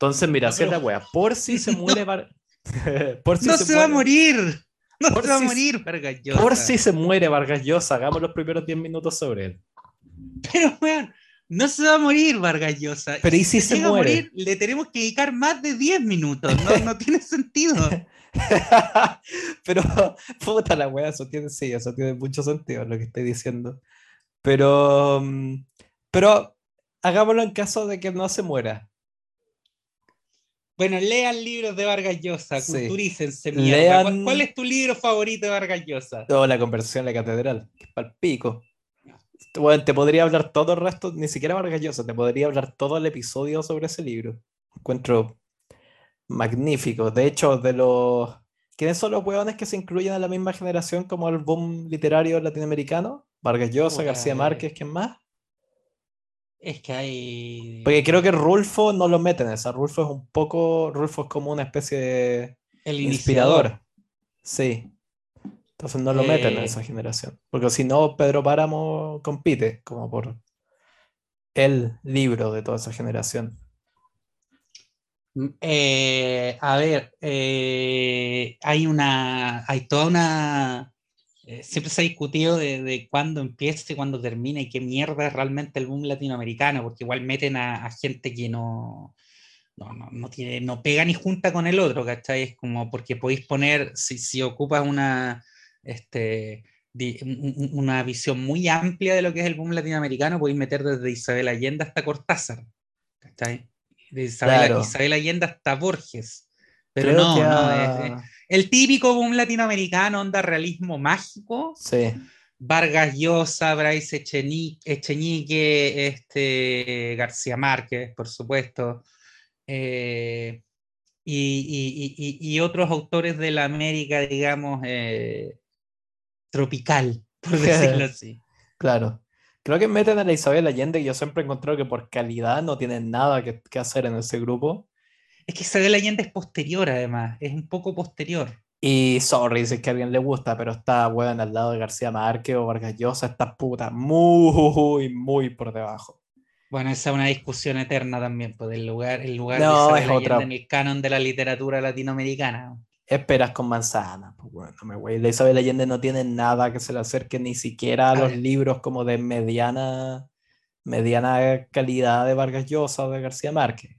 Entonces, mira, si es la wea, por si se muere Vargas por si no se, va a morir. No se va a morir Vargas Llosa. Por si se muere Vargas Llosa, hagamos los primeros 10 minutos sobre él. Pero, weón, no se va a morir Vargas Llosa. Pero ¿y si, se muere? A morir, le tenemos que dedicar más de 10 minutos. No, no tiene sentido. Pero, puta la wea, eso tiene, sí, eso tiene mucho sentido lo que estoy diciendo. Pero, mm, pero hagámoslo en caso de que no se muera. Bueno, lean libros de Vargas Llosa, culturícense, mierda. ¿Cuál, es tu libro favorito de Vargas Llosa? Oh, la conversión en la catedral, que es palpico. Bueno, te podría hablar todo el resto, ni siquiera Vargas Llosa, te podría hablar todo el episodio sobre ese libro. Encuentro magnífico. De hecho, de los. ¿Quiénes son los hueones que se incluyen en la misma generación como el boom literario latinoamericano? Vargas Llosa, García Márquez, ¿quién más? Es que hay. Porque creo que Rulfo no lo mete en esa. Rulfo es un poco. Rulfo es como una especie de. El inspirador. Sí. Entonces no lo meten en eh. esa generación. Porque si no, Pedro Páramo compite como por el libro de toda esa generación. Eh, a ver, eh, hay una. Hay toda una eh, siempre se ha discutido de, cuándo empieza y cuándo termina y qué mierda es realmente el boom latinoamericano, porque igual meten a, gente que no, no, tiene, no pega ni junta con el otro, ¿cachai? Es como porque podéis poner, si, si ocupas una, este, una visión muy amplia de lo que es el boom latinoamericano, podéis meter desde Isabel Allende hasta Cortázar, ¿cachai? De Isabel, Isabel Allende hasta Borges. Pero no, no, el típico boom latinoamericano, onda realismo mágico. Sí. Vargas Llosa, Bryce Echeñique, este, García Márquez, por supuesto, eh, y, otros autores de la América, digamos, eh, tropical, por decirlo así. Claro. Creo que meten a la Isabel Allende, y yo siempre he encontrado que por calidad no tienen nada que, que hacer en ese grupo. Es que Isabel Allende es posterior, además, es un poco posterior. Y sorry, si es que a alguien le gusta, pero está weón al lado de García Márquez o Vargas Llosa, está puta muy, muy por debajo. Bueno, esa es una discusión eterna también, pues el lugar, el lugar de Isabel Allende en el canon de la literatura latinoamericana. Esperas con manzana, pues bueno, me güey. La Isabel Allende no tiene nada que se le acerque ni siquiera a, los libros como de mediana mediana calidad de Vargas Llosa o de García Márquez.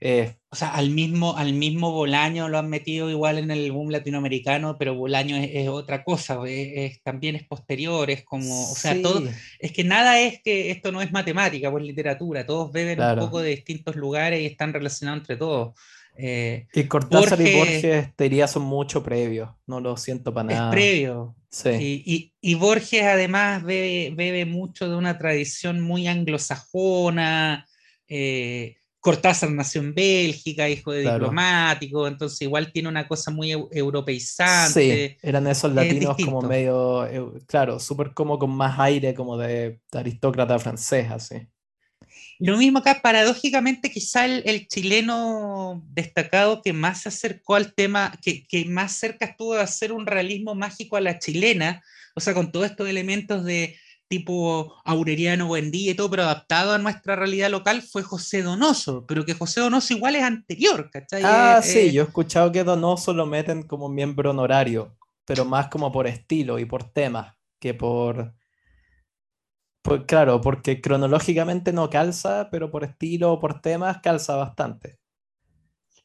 o sea, al mismo, al mismo Bolaño lo han metido igual en el boom latinoamericano, pero Bolaño es, otra cosa, es, también es posterior, es como, o sea, todo, es que nada es que esto no es matemática, pues literatura, todos beben un poco de distintos lugares y están relacionados entre todos. Eh, y Cortázar y Borges te diría son mucho previos, no lo siento para nada. Es previo. Sí. Y, Borges además bebe, mucho de una tradición muy anglosajona. Eh, Cortázar nació en Bélgica, hijo de diplomático, entonces igual tiene una cosa muy europeizante. Sí, eran esos latinos como medio, claro, súper como con más aire como de, de aristócrata francés, así. Lo mismo acá, paradójicamente, quizá el, chileno destacado que más se acercó al tema, que, más cerca estuvo de hacer un realismo mágico a la chilena, o sea, con todos estos elementos de tipo Aureliano Buendía y todo, pero adaptado a nuestra realidad local, fue José Donoso, pero que José Donoso igual es anterior, ¿cachai? Ah, sí, yo he escuchado que Donoso lo meten como miembro honorario, pero más como por estilo y por temas que por pues claro, porque cronológicamente no calza, pero por estilo o por temas calza bastante.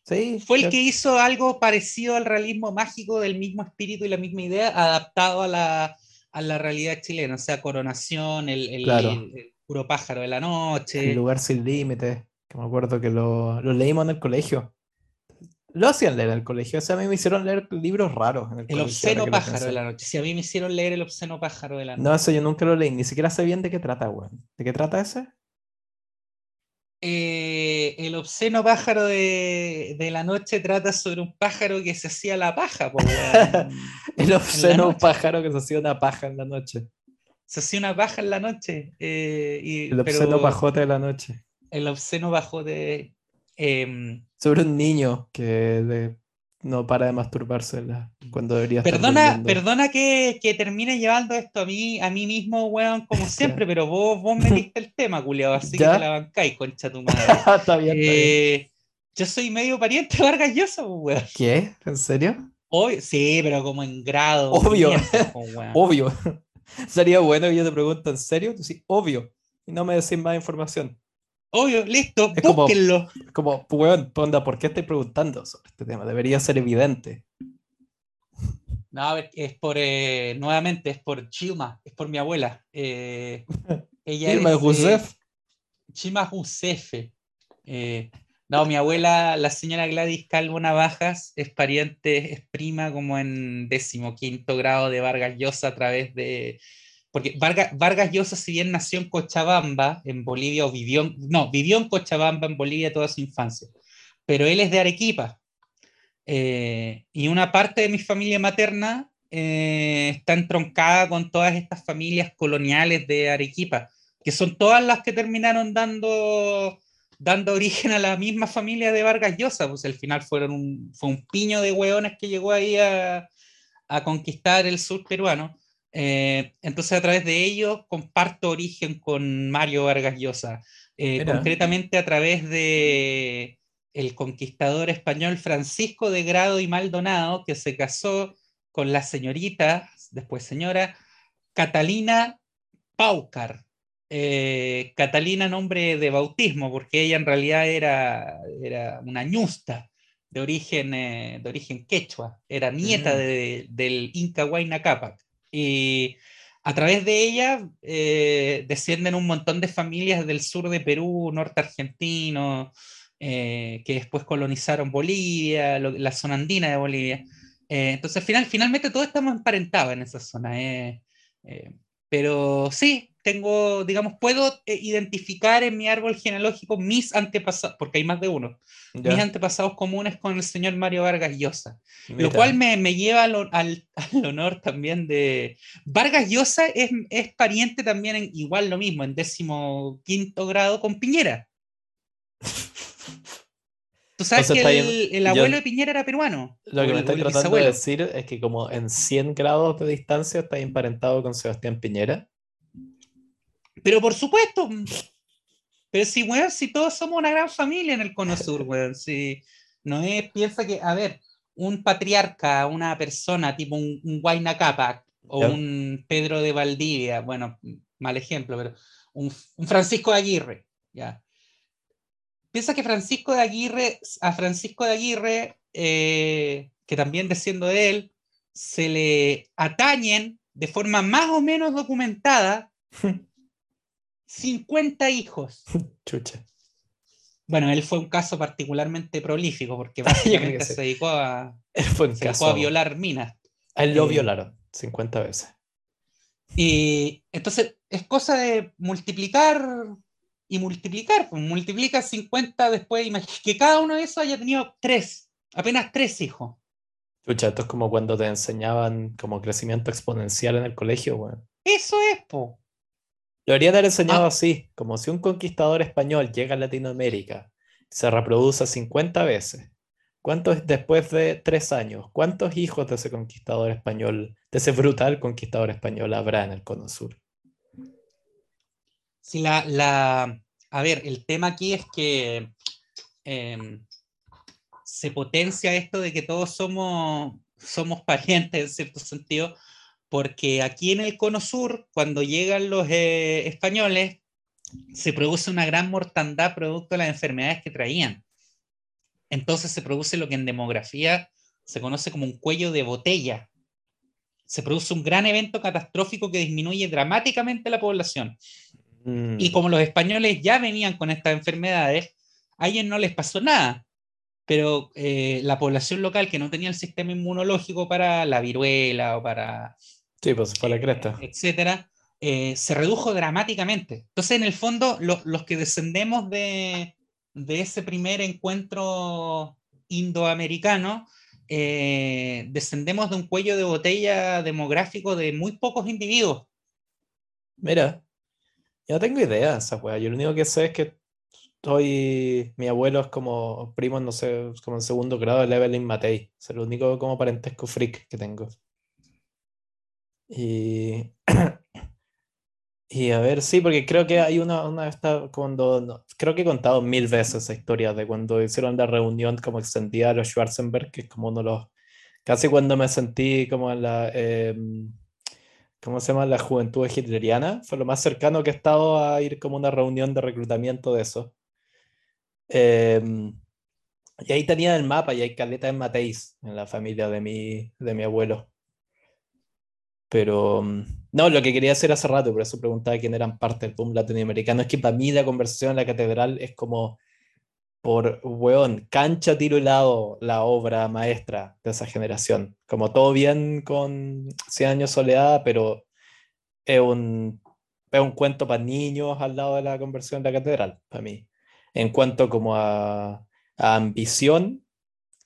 Sí, Fue el que hizo algo parecido al realismo mágico del mismo espíritu y la misma idea, adaptado a la, a la realidad chilena, o sea, Coronación, el, el, puro pájaro de la noche. El lugar sin límites, que me acuerdo que lo, lo leímos en el colegio. Lo hacían leer en el colegio. O sea, a mí me hicieron leer libros raros. En el, el obsceno pájaro de la noche. Sí, a mí me hicieron leer el obsceno pájaro de la noche. No, eso yo nunca lo leí. Ni siquiera sé bien de qué trata, weón. ¿De qué trata ese? Eh, el obsceno pájaro de, la noche trata sobre un pájaro que se hacía la paja. el obsceno pájaro que se hacía una paja en la noche. Se hacía una paja en la noche. Eh, y, el obsceno pajote de la noche. El obsceno pajote. Em, sobre un niño que no para de masturbarse cuando debería Perdona, perdona que, que, termine llevando esto a mí, a mí mismo, weón, como siempre, pero vos, vos me diste el tema, culiado, así que te la bancáis, concha tu madre. está bien, eh, Yo soy medio pariente Vargas Llosa, pues, weón. ¿Qué? ¿En serio? Obvio- sí, pero como en grado. Obvio. 500, pues. Obvio. Sería bueno que yo te pregunto en serio. Tú sí, obvio. Y no me decís más información. Obvio, listo, Es como- búsquenlo. Como, weón, onda, ¿por qué estoy preguntando sobre este tema? Debería ser evidente. No, a ver, es por, eh, nuevamente, es por Chilma, es por mi abuela. Eh, ella es, eh, Youssef. Chima Josefe. Eh, no, mi abuela, la señora Gladys Calvo Navajas, es pariente, es prima como en decimoquinto grado de Vargas Llosa a través de... Porque Vargas, Vargas Llosa, si bien nació en Cochabamba, en Bolivia, o vivió, en- no, vivió en Cochabamba, en Bolivia, toda su infancia, pero él es de Arequipa. Eh, y una parte de mi familia materna eh, está entroncada con todas estas familias coloniales de Arequipa que son todas las que terminaron dando, dando origen a la misma familia de Vargas Llosa, pues al final fueron un, fue un piño de hueones que llegó ahí a, a conquistar el sur peruano. Eh, entonces a través de ellos comparto origen con Mario Vargas Llosa, eh, concretamente a través de el conquistador español Francisco de Grado y Maldonado, que se casó con la señorita, después señora, Catalina Paucar. Eh, Catalina nombre de bautismo, porque ella en realidad era, era una ñusta de origen, de origen quechua, era nieta de- del Inca Huayna Cápac. Y a través de ella eh, descienden un montón de familias del sur de Perú, norte argentino, eh, que después colonizaron Bolivia, lo- la zona andina de Bolivia. Eh, entonces, final, finalmente todos estamos emparentados en esa zona. eh, eh, pero sí, tengo, digamos, puedo eh, identificar en mi árbol genealógico mis antepasados, porque hay más de uno, mis Ya, antepasados comunes con el señor Mario Vargas Llosa. Lo cual me, me lleva al, al- al honor también de... Vargas Llosa es, es pariente también, en, igual lo mismo, en décimo quinto grado con Piñera. Tú sabes que el, Yo- abuelo de Piñera era peruano. Lo que me estás tratando de decir es que como en 100 grados de distancia está emparentado con Sebastián Piñera. Pero por supuesto. Pero si, weón, si todos somos una gran familia en el Cono Sur, weón. Si no es, piensa que, a ver, un patriarca, una persona tipo un, un Huayna Cápac o Ya. un Pedro de Valdivia, bueno, mal ejemplo, pero un, un Francisco de Aguirre, ya. Piensa que Francisco de Aguirre, a Francisco de Aguirre, eh, que también desciendo de él, se le atañen de forma más o menos documentada 50 hijos. Chucha. Bueno, él fue un caso particularmente prolífico porque básicamente se dedicó a, Fue un se dedicó caso. a violar minas. A él lo eh, violaron 50 veces. Y entonces es cosa de multiplicar y multiplicar. Pues multiplica 50 después, imagínate que cada uno de esos haya tenido tres, apenas tres hijos. Chucha, esto es como cuando te enseñaban como crecimiento exponencial en el colegio, weón. Eso es, po. Lo deberían haber enseñado Ah. así, como si un conquistador español llega a Latinoamérica, se reproduce 50 veces. ¿Cuántos después de tres años? ¿Cuántos hijos de ese conquistador español, de ese brutal conquistador español habrá en el Cono Sur? Si la, la, a ver, el tema aquí es que em, se potencia esto de que todos somos, somos parientes en cierto sentido, porque aquí en el Cono Sur, cuando llegan los eh, españoles, se produce una gran mortandad producto de las enfermedades que traían. Entonces se produce lo que en demografía se conoce como un cuello de botella. Se produce un gran evento catastrófico que disminuye dramáticamente la población. Mm, Y como los españoles ya venían con estas enfermedades, a ellos no les pasó nada. Pero eh, la población local que no tenía el sistema inmunológico para la viruela o para sí, pues fue la cresta. etcétera, eh, se redujo dramáticamente. Entonces, en el fondo, lo- los que descendemos de, de ese primer encuentro indoamericano, eh, descendemos de un cuello de botella demográfico de muy pocos individuos. Mira, yo no tengo idea de esa weá. Yo lo único que sé es que estoy. Mi abuelo es como primo, no sé, como en segundo grado de Evelyn Matei. Es el único como parentesco freak que tengo. Y. Y a ver, sí, porque creo que hay una, una esta, cuando, no, creo que he contado mil veces esa historia de cuando hicieron la reunión como extendida a los Schwarzenberg, que es como uno de los, casi cuando me sentí como en la, em, ¿cómo se llama? La juventud hitleriana, fue lo más cercano que he estado a ir como una reunión de reclutamiento de eso. Em, y ahí tenía el mapa y hay caleta en Mateis, en la familia de mi, de mi abuelo. Pero mm, no, lo que quería hacer hace rato, por eso preguntaba quién eran parte del boom latinoamericano, es que para mí la conversación en la catedral es como por, weón, cancha, tiro y lado, la obra maestra de esa generación. Como todo bien con 100 años soledad, pero es un, es un cuento para niños al lado de la conversión de la catedral, para mí. En cuanto como a, ambición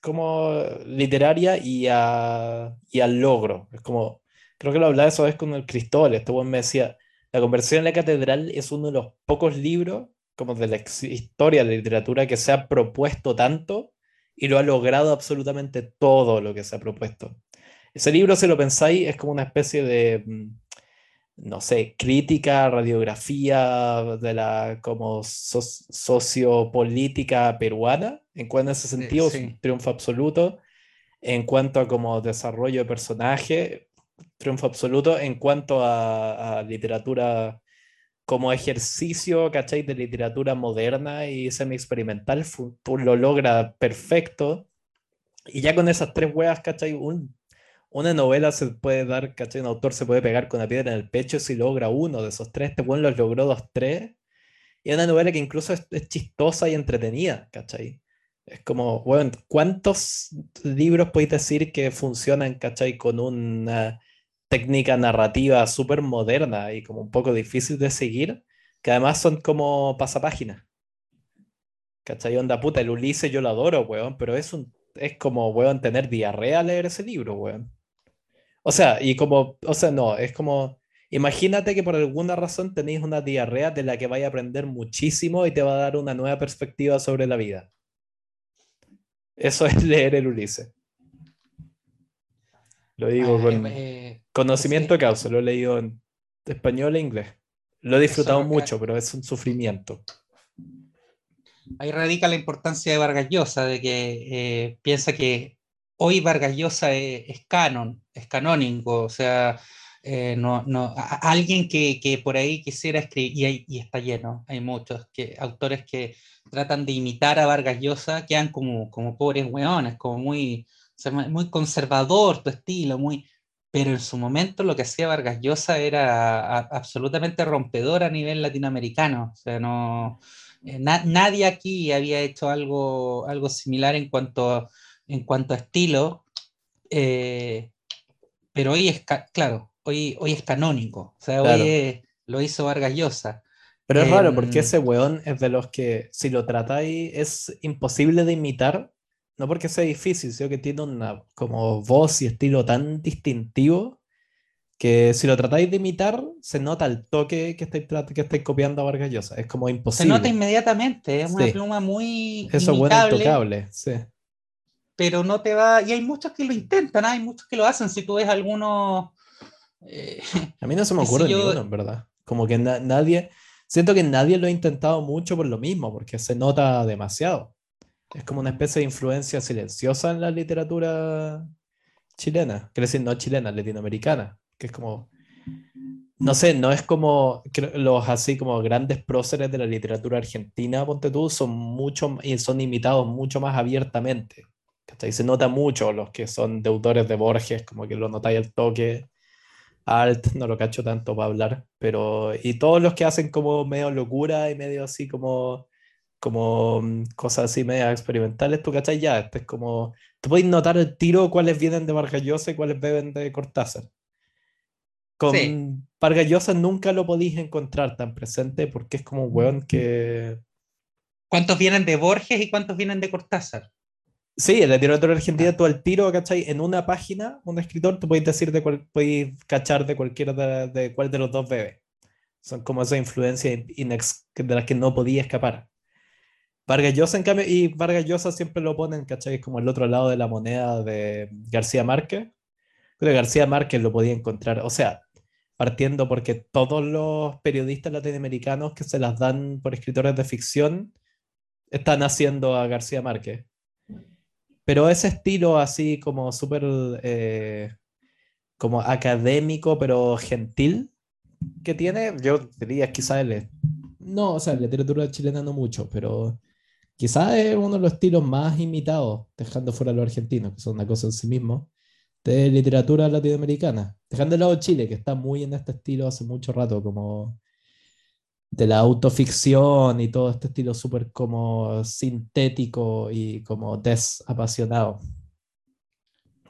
como literaria y, a, y al logro. Es como creo que lo hablaba esa vez con el Cristóbal, este buen me decía, La conversión en la catedral es uno de los pocos libros como de la historia de la literatura que se ha propuesto tanto y lo ha logrado absolutamente todo lo que se ha propuesto. Ese libro, si lo pensáis, es como una especie de, mm, no sé, crítica, radiografía de la como sociopolítica peruana, en cuanto a ese sentido es un triunfo absoluto. En cuanto a como desarrollo de personaje, triunfo absoluto en cuanto a, literatura como ejercicio, ¿cachai? De literatura moderna y semi-experimental, lo logra perfecto. Y ya con esas tres huevas, ¿cachai? Un, una novela se puede dar, ¿cachai? Un autor se puede pegar con la piedra en el pecho si logra uno de esos tres. Este buen los logró dos, tres. Y una novela que incluso es, chistosa y entretenida, ¿cachai? Es como, bueno, ¿cuántos libros podéis decir que funcionan, ¿cachai? Con una técnica narrativa súper moderna y como un poco difícil de seguir, que además son como pasapáginas. ¿Cachai? Onda puta, el Ulises yo lo adoro, weón, pero es, un, es como, weón, tener diarrea leer ese libro, weón. O sea, y como, o sea, no, es como, imagínate que por alguna razón tenéis una diarrea de la que vais a aprender muchísimo y te va a dar una nueva perspectiva sobre la vida. Eso es leer el Ulises. Lo digo ah, con eh, conocimiento de causa, lo he leído en español e inglés. Lo he disfrutado mucho, pero es un sufrimiento. Ahí radica la importancia de Vargas Llosa, de que eh, piensa que hoy Vargas Llosa es, canon, es canónico, o sea, eh, no, no, alguien que, que, por ahí quisiera escribir, y, está lleno, hay muchos que, autores que tratan de imitar a Vargas Llosa, quedan como, como pobres weones, como muy, muy conservador tu estilo, muy... Pero en su momento lo que hacía Vargas Llosa era absolutamente rompedor a nivel latinoamericano. O sea, no, eh, nadie aquí había hecho algo, algo similar en cuanto, en cuanto a estilo. Eh, pero hoy es, claro, hoy, hoy es canónico. O sea, hoy lo hizo Vargas Llosa. Pero es raro porque em, ese weón es de los que si lo tratáis es imposible de imitar no porque sea difícil, sino que tiene una como voz y estilo tan distintivo que si lo tratáis de imitar, se nota el toque que estáis, que estáis copiando a Vargas Llosa. Es como imposible. Se nota inmediatamente, es una pluma muy. Eso es bueno, intocable, sí. Pero no te va. Y hay muchos que lo intentan, hay muchos que lo hacen. Si tú ves algunos. Eh, a mí no se me ocurre ninguno, en verdad. Como que nadie. Siento que nadie lo ha intentado mucho por lo mismo, porque se nota demasiado. Es como una especie de influencia silenciosa en la literatura chilena, quiero decir, no chilena, latinoamericana, que es como, no sé, no es como los así como grandes próceres de la literatura argentina, ponte tú, son mucho y son imitados mucho más abiertamente. ¿cachai? Se nota mucho los que son deudores de Borges, como que lo notáis al toque. Alt, no lo cacho tanto para hablar, pero y todos los que hacen como medio locura y medio así como como mm, cosas así medias experimentales, tú cachai ya, este es como, tú puedes notar el tiro cuáles vienen de Vargas Llosa y cuáles beben de Cortázar. Con sí. Vargas nunca lo podéis encontrar tan presente porque es como un weón que... ¿Cuántos vienen de Borges y cuántos vienen de Cortázar? Sí, el literatura argentina, tú al tiro, ¿cachai? En una página, un escritor, tú puedes decir de puedes cachar de cualquiera de, de cuál de los dos bebe. Son como esa influencia de las que no podía escapar. Vargas Llosa, en cambio, y Vargas Llosa siempre lo ponen, ¿cachai? Como el otro lado de la moneda de García Márquez. Creo que García Márquez lo podía encontrar. O sea, partiendo porque todos los periodistas latinoamericanos que se las dan por escritores de ficción están haciendo a García Márquez. Pero ese estilo así como súper eh, como académico, pero gentil que tiene, yo diría quizás él No, o sea, literatura chilena no mucho, pero quizás es uno de los estilos más imitados, dejando fuera a los argentinos, que son una cosa en sí mismo, de literatura latinoamericana. Dejando de lado Chile, que está muy en este estilo hace mucho rato, como de la autoficción y todo este estilo súper como sintético y como desapasionado.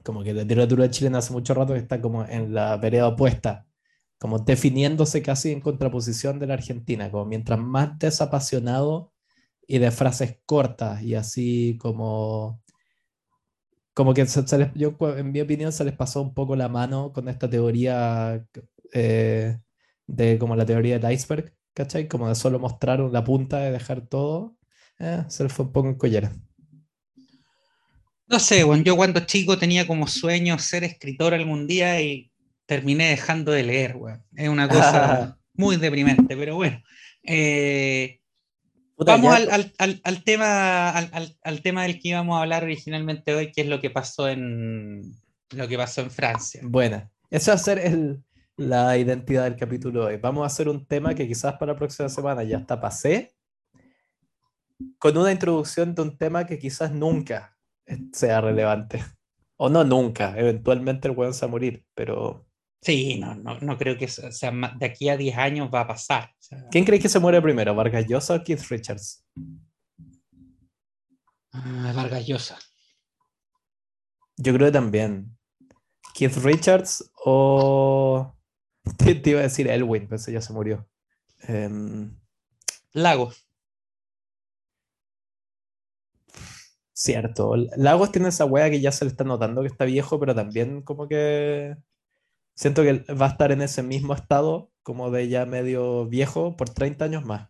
Como que la literatura chilena hace mucho rato que está como en la vereda opuesta, como definiéndose casi en contraposición de la Argentina, como mientras más desapasionado y de frases cortas y así como como que se, les, yo, en mi opinión se les pasó un poco la mano con esta teoría eh, de como la teoría del iceberg, ¿cachai? Como de solo mostrar la punta de dejar todo, eh, se les fue un poco en collera. No sé, bueno, yo cuando chico tenía como sueño ser escritor algún día y terminé dejando de leer, weón. Es una cosa muy deprimente, pero bueno. Eh, vamos al, tema, al, tema del que íbamos a hablar originalmente hoy, que es lo que pasó en, lo que pasó en Francia. Bueno, eso va a ser el, la identidad del capítulo de hoy. Vamos a hacer un tema que quizás para la próxima semana ya está pasé, con una introducción de un tema que quizás nunca sea relevante. O no nunca, eventualmente el weón se va a morir, pero... Sí, no, no, no creo que sea, de aquí a 10 años va a pasar. ¿Quién cree que se muere primero, Vargas Llosa o Keith Richards? Ah, Vargas Llosa. Yo creo que también. Keith Richards o... Te, iba a decir Elwin, pero ese ya se murió. Um... Lagos. Cierto. Lagos tiene esa wea que ya se le está notando que está viejo, pero también como que siento que va a estar en ese mismo estado, como de ya medio viejo, por 30 años más.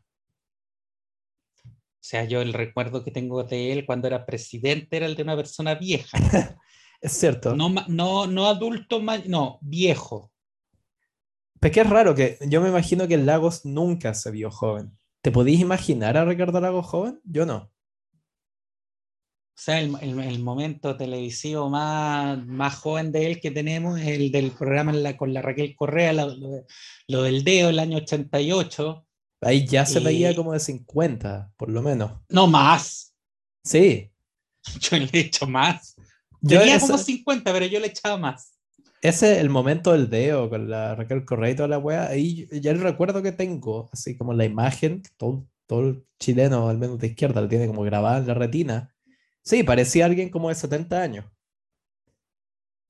O sea, yo el recuerdo que tengo de él cuando era presidente era el de una persona vieja. es cierto. No, no, no adulto, no, viejo. Pero que es raro que yo me imagino que Lagos nunca se vio joven. ¿Te podías imaginar a Ricardo Lagos joven? Yo no. O sea, el, momento televisivo más, más joven de él que tenemos es el del programa con la Raquel Correa, lo, del Deo, el año 88. Ahí ya se veía como de 50, por lo menos. No más. Sí. Yo le he hecho más. Yo Tenía como 50, pero yo le echaba más. Ese, el momento del Deo con la Raquel Correa y toda la wea, ahí ya el recuerdo que tengo, así como la imagen, todo, todo el chileno, al menos de izquierda, lo tiene como grabada en la retina Sí, parecía alguien como de 70 años.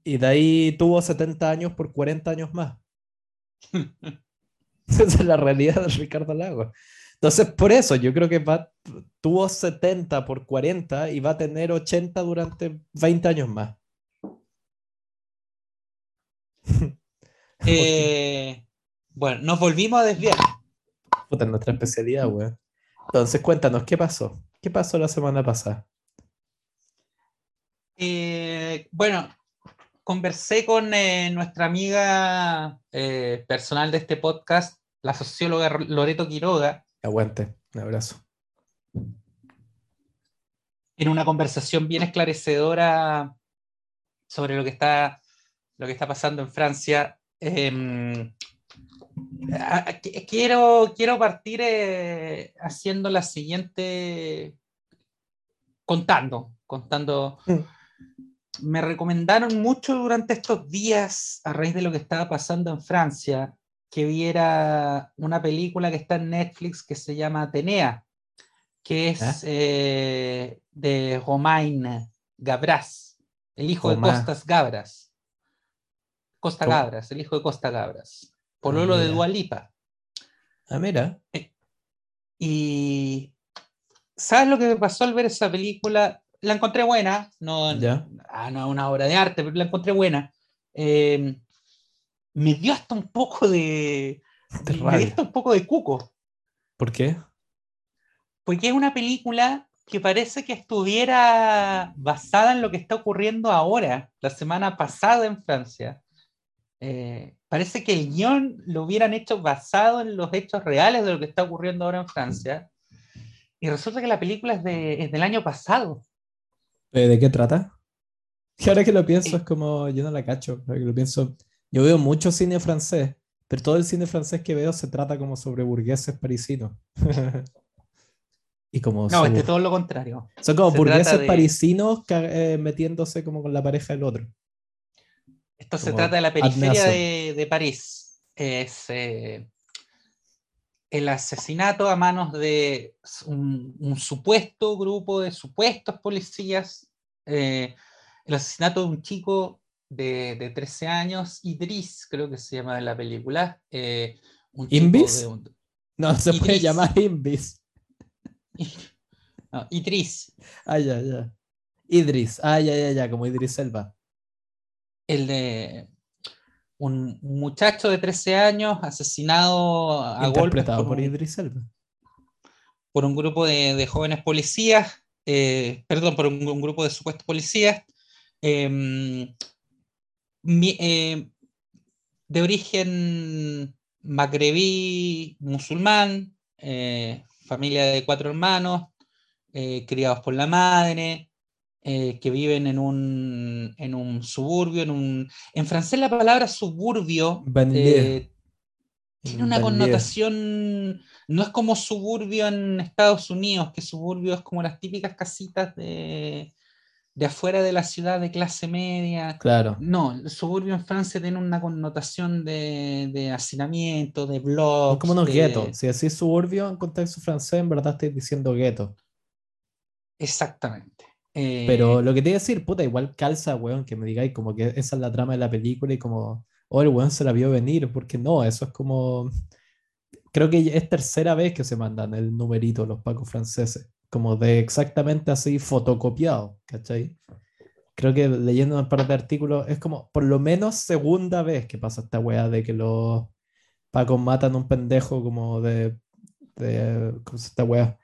Y de ahí tuvo 70 años por 40 años más. Esa es la realidad de Ricardo Lago. Entonces, por eso yo creo que va, tuvo 70 por 40 y va a tener 80 durante 20 años más. Eh, bueno, nos volvimos a desviar. Puta, nuestra especialidad, weón. Entonces, cuéntanos, ¿qué pasó? ¿Qué pasó la semana pasada? Eh, bueno, conversé con eh, nuestra amiga eh, personal de este podcast, la socióloga Loreto Quiroga. Aguante, un abrazo. En una conversación bien esclarecedora sobre lo que está, lo que está pasando en Francia. Em, quiero, quiero partir haciendo la siguiente, contando, contando. Mm me recomendaron mucho durante estos días, a raíz de lo que estaba pasando en Francia, que viera una película que está en Netflix que se llama Atenea, que es ¿Eh? Eh, de Romain Gabras, el hijo de Costas Gabras. Costa Gabras, el hijo de Costa Gabras. Pololo ah, de Dualipa. Ah, mira. Eh, y ¿sabes lo que me pasó al ver esa película? La encontré buena, no, ah, no una obra de arte, pero la encontré buena. Em, me dio hasta un poco de. me dio hasta un poco de cuco. ¿Por qué? Porque es una película que parece que estuviera basada en lo que está ocurriendo ahora, la semana pasada en Francia. Eh, parece que el guion lo hubieran hecho basado en los hechos reales de lo que está ocurriendo ahora en Francia. Y resulta que la película es, de, es del año pasado. Eh, ¿De qué trata? Que ahora que lo pienso es como, yo no la cacho, ahora que lo pienso, yo veo mucho cine francés, pero todo el cine francés que veo se trata como sobre burgueses parisinos. y como No, su- es todo lo contrario. son como se burgueses de- parisinos eh, metiéndose como con la pareja del otro. Esto se trata de la periferia de, de París. Es eh, el asesinato a manos de un, un supuesto grupo de supuestos policías. eh, el asesinato de un chico de, de 13 años, Idris, creo que se llama en la película. eh, un chico ¿Invis? un- No, se puede llamar Invis. no, Idris, Ah, ya, ya. Idris, ah, ya, ya, ya, como Idris Elba. el de un muchacho de 13 años asesinado a golpes por Idris Elba. por un grupo de, de jóvenes policías, eh, perdón, por un, un grupo de supuestos policías, em, mi- eh, de origen magrebí musulmán, eh, familia de cuatro hermanos, eh, criados por la madre, eh, que viven en un, en un suburbio, en un... En francés la palabra suburbio eh, tiene una connotación, no es como suburbio en Estados Unidos, que suburbio es como las típicas casitas de, de afuera de la ciudad de clase media. Claro. No, el suburbio en Francia tiene una connotación de, de hacinamiento, de blogs. como unos de- guetos. Si decís suburbio en contexto francés, en verdad estáis diciendo gueto. Exactamente. Eh, Pero lo que te iba a decir, puta, igual calza, weón, que me digáis como que esa es la trama de la película y como, oh, el weón se la vio venir, porque no, eso es como, creo que es tercera vez que se mandan el numerito los pacos franceses, como de exactamente así fotocopiado, ¿cachai? Creo que leyendo un par de artículos es como por lo menos segunda vez que pasa esta weá de que los pacos matan a un pendejo como de, de ¿cómo se esta weá?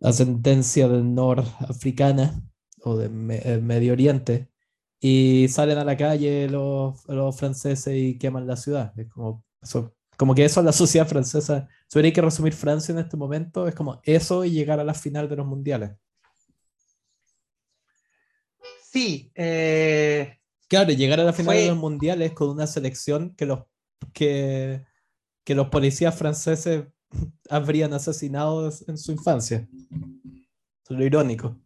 Ascendencia del norafricana o de Me- Medio Oriente y salen a la calle los, los franceses y queman la ciudad. Es como, eso, como que eso es la sociedad francesa. Si hubiera que resumir Francia en este momento, es como eso y llegar a la final de los mundiales. sí, eh, Claro, llegar a la final de los mundiales con una selección que los, que, que los policías franceses habrían asesinado en su infancia. Es lo irónico.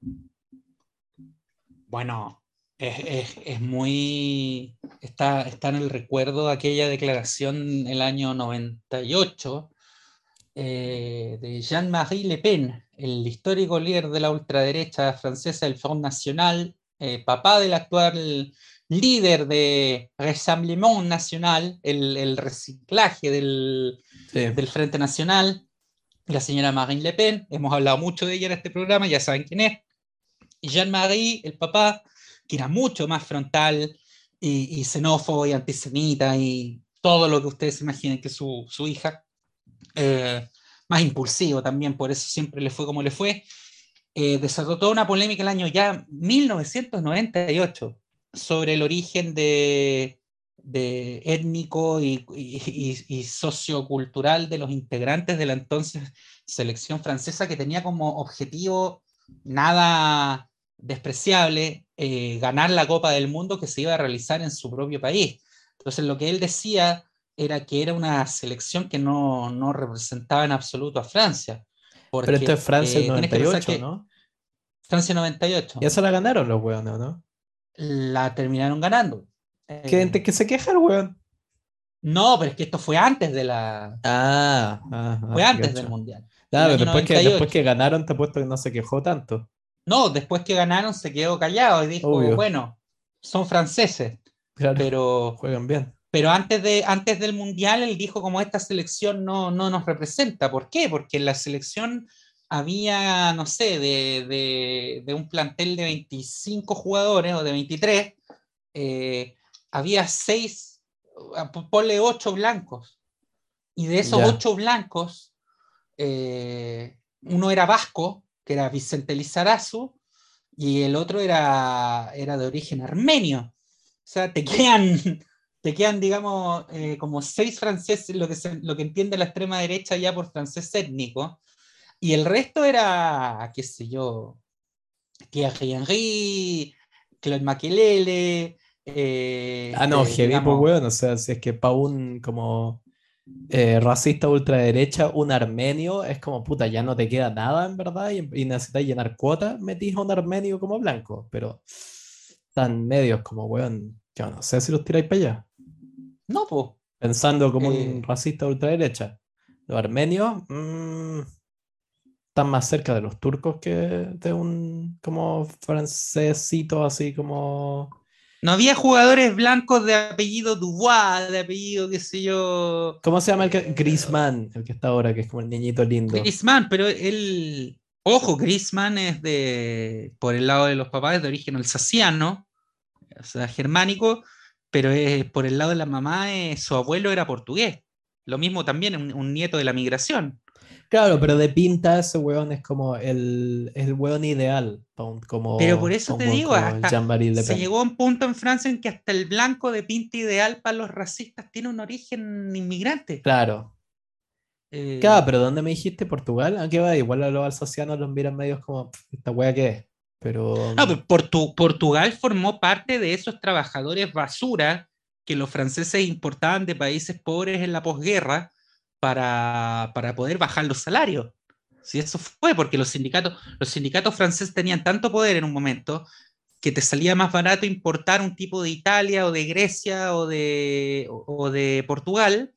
Bueno, es, es- es muy. Está, está en el recuerdo aquella declaración el año 98 eh, de Jean-Marie Le Pen, el histórico líder de la ultraderecha francesa del Front National, eh, papá del actual líder de Rassemblement National, el, el reciclaje del, Sí. del Frente Nacional, la señora Marine Le Pen, hemos hablado mucho de ella en este programa, ya saben quién es, y Jean-Marie, el papá, que era mucho más frontal y, xenófobo y antisemita y todo lo que ustedes imaginen que su, su hija, eh, más impulsivo también, por eso siempre le fue como le fue, eh, desató toda una polémica el año ya 1998 sobre el origen de, de étnico y- y- y sociocultural de los integrantes de la entonces selección francesa que tenía como objetivo nada despreciable eh, ganar la Copa del Mundo que se iba a realizar en su propio país. Entonces lo que él decía era que era una selección que no, no representaba en absoluto a Francia. Pero esto es Francia eh, el tienes que pensar 98, que ¿no? Francia 98. Y eso la ganaron los weones, ¿no? La terminaron ganando. ¿Qué Eh, que se queja el weón? No, pero es que esto fue antes de la. Ah, ah, ah, Fue antes del Mundial. Claro, después que, 98. después que ganaron, te apuesto que no se quejó tanto. No, después que ganaron se quedó callado y dijo, Obvio. bueno, son franceses, Claro, pero, juegan bien. pero antes, de, antes del Mundial él dijo como esta selección no, no nos representa. ¿Por qué? Porque en la selección había, no sé, de, de- de un plantel de 25 jugadores o de 23, eh, había 6, ponle 8 blancos. Y de esos. 8 blancos, eh, uno era vasco, que era Vicente Lizarazu, y el otro era, era de origen armenio. O sea, te quedan te quedan, digamos, eh, como seis franceses, lo que, lo que entiende la extrema derecha ya por francés étnico, y el resto era, qué sé yo, Thierry Henry, Claude Makelele. Eh, ah, no, heavy, pues, weón, o sea, si es que para un como eh, racista ultraderecha, un armenio, es como, puta, ya no te queda nada, en verdad, y, necesitas llenar cuotas, metís a un armenio como blanco, pero tan medios como, weón, yo no sé si los tiráis para allá. No, pues. Pensando como un eh. racista ultraderecha. Los armenios mmm, están más cerca de los turcos que de un como francesito así como... No había jugadores blancos de apellido Dubois, de apellido, qué sé yo. ¿Cómo se llama el que? Eh, Grisman, el que está ahora, que es como el niñito lindo. Grisman, pero él. Ojo, Grisman es de. por el lado de los papás, de origen alsaciano, o sea, germánico, pero es, por el lado de la mamá, su abuelo era portugués. Lo mismo también, un, nieto de la migración. Claro, pero de pinta ese weón es como el, el weón ideal. Como, pero por eso te digo, se llegó a un punto en Francia en que hasta el blanco de pinta ideal para los racistas tiene un origen inmigrante. Claro. Eh, claro, pero ¿dónde me dijiste? ¿Portugal? ¿A qué va? Igual a los alsacianos los miran medios como, ¿esta wea qué es? Pero... No, Portugal formó parte de esos trabajadores basura que los franceses importaban de países pobres en la posguerra para, para poder bajar los salarios. Si eso fue porque los sindicatos, los sindicatos franceses tenían tanto poder en un momento que te salía más barato importar un tipo de Italia o de Grecia o de, o, de Portugal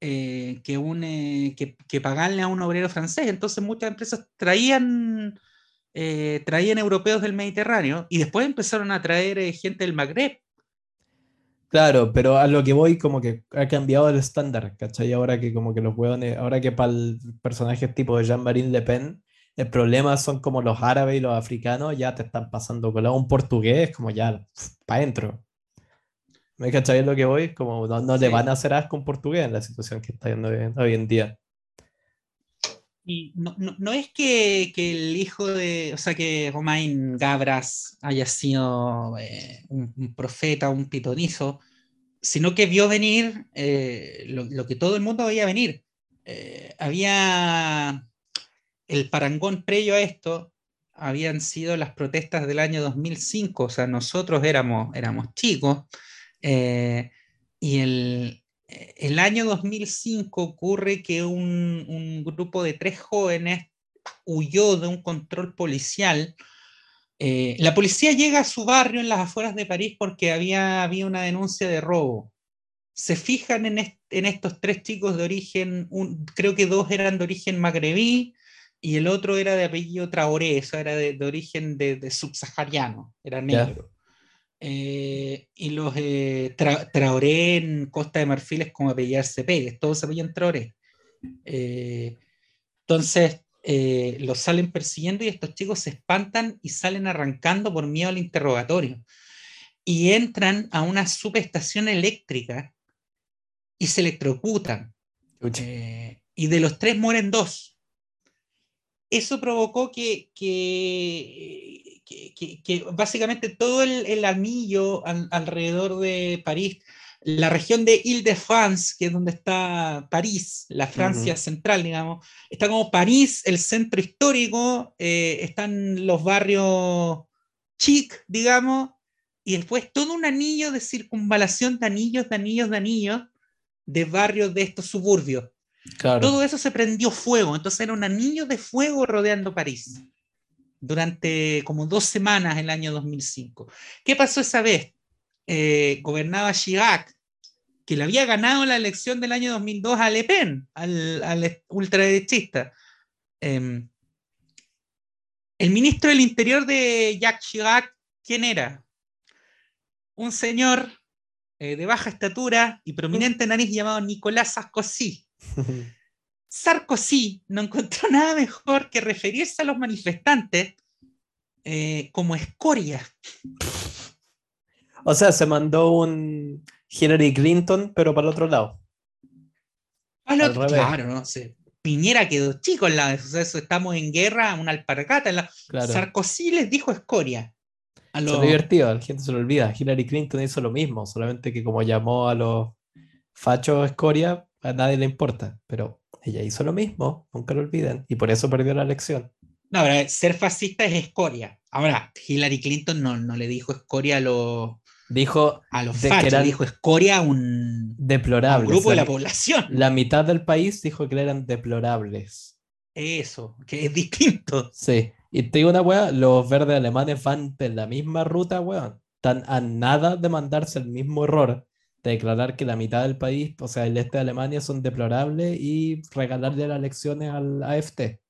eh, que, un, eh, que, que, pagarle a un obrero francés. Entonces muchas empresas traían eh, traían europeos del Mediterráneo y después empezaron a traer gente del Magreb. Claro, pero a lo que voy como que ha cambiado el estándar, ¿cachai? Ahora que como que los hueones, ahora que para el personaje tipo de Jean-Marie Le Pen, el problema son como los árabes y los africanos, ya te están pasando con un portugués, como ya, para adentro. ¿Me cachai lo que voy? Como no, no le van a hacer asco un portugués en la situación que está yendo hoy en día. Y no, no, es que, que, el hijo de, o sea, que Romain Gabras haya sido eh, un, profeta, un pitonizo, sino que vio venir eh, lo, lo, que todo el mundo veía venir. Eh, había el parangón previo a esto, habían sido las protestas del año 2005, o sea, nosotros éramos, éramos chicos, y el, el año 2005 ocurre que un, grupo de tres jóvenes huyó de un control policial. Eh, la policía llega a su barrio en las afueras de París porque había, había una denuncia de robo. Se fijan en, estos tres chicos de origen, creo que dos eran de origen magrebí y el otro era de apellido Traoré, eso era de, origen de, subsahariano, era negro. Eh, y los eh, Traoré en Costa de Marfil es como apellidarse Pérez, todos se apellan Traoré. Eh, entonces los salen persiguiendo y estos chicos se espantan y salen arrancando por miedo al interrogatorio. Y entran a una subestación eléctrica y se electrocutan. y de los tres mueren dos. Eso provocó que, que que, básicamente todo el, anillo alrededor de París, la región de Ile-de-France, que es donde está París, la Francia central, digamos, está como París, el centro histórico, eh, están los barrios chic, digamos, y después todo un anillo de circunvalación de anillos, de anillos, de anillos, de barrios de estos suburbios. Todo eso se prendió fuego, entonces era un anillo de fuego rodeando París durante como dos semanas en el año 2005. ¿Qué pasó esa vez? Eh, gobernaba Chirac, que le había ganado la elección del año 2002 a Le Pen, al, ultraderechista. Em, el ministro del Interior de Jacques Chirac, ¿quién era? Un señor eh, de baja estatura y prominente nariz llamado Nicolás Sarkozy. Sarkozy no encontró nada mejor que referirse a los manifestantes eh, como escoria. O sea, se mandó un Hillary Clinton, pero para el otro lado. claro, no sé. Piñera quedó chico en la. O sea, eso, estamos en guerra, una alpargata. En la, Sarkozy les dijo escoria. A Eso lo- es divertido, la gente se lo olvida. Hillary Clinton hizo lo mismo, solamente que como llamó a los fachos escoria, a nadie le importa. Pero ella hizo lo mismo, nunca lo olviden, y por eso perdió la elección. No, pero ser fascista es escoria. Ahora, Hillary Clinton no, no le dijo escoria a los, Dijo a los De que fachos, eran dijo escoria a un, a un deplorables. grupo de la la, población. la mitad del país dijo que eran deplorables. Eso, que es distinto. Sí, y te digo una weá, los verdes alemanes van en la misma ruta, weón. Están a nada de mandarse el mismo error de declarar que la mitad del país, o sea, el este de Alemania, son deplorables y regalarle las elecciones al AFT. Ese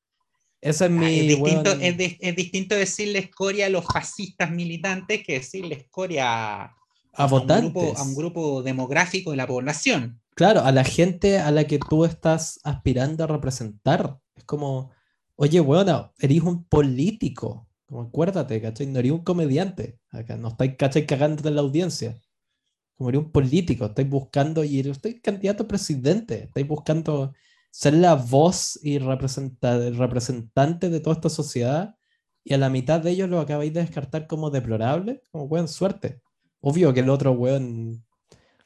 es Ah, mi es, distinto, weón, es, di- es distinto decirle escoria a los fascistas militantes que decirle escoria a, a a un, votantes. grupo, a un grupo demográfico de la población. Claro, a la gente a la que tú estás aspirando a representar. Es como, oye, weón, eres un político. Como acuérdate, ¿cachai? No eres un comediante. Acá no estáis, ¿cachai? Cagándote en la audiencia. Como eres un político, estáis buscando y estoy candidato a presidente. Estáis buscando ser la voz y representa- representante de toda esta sociedad. Y a la mitad de ellos lo acabáis de descartar como deplorable. Como, weón, suerte. Obvio que el otro weón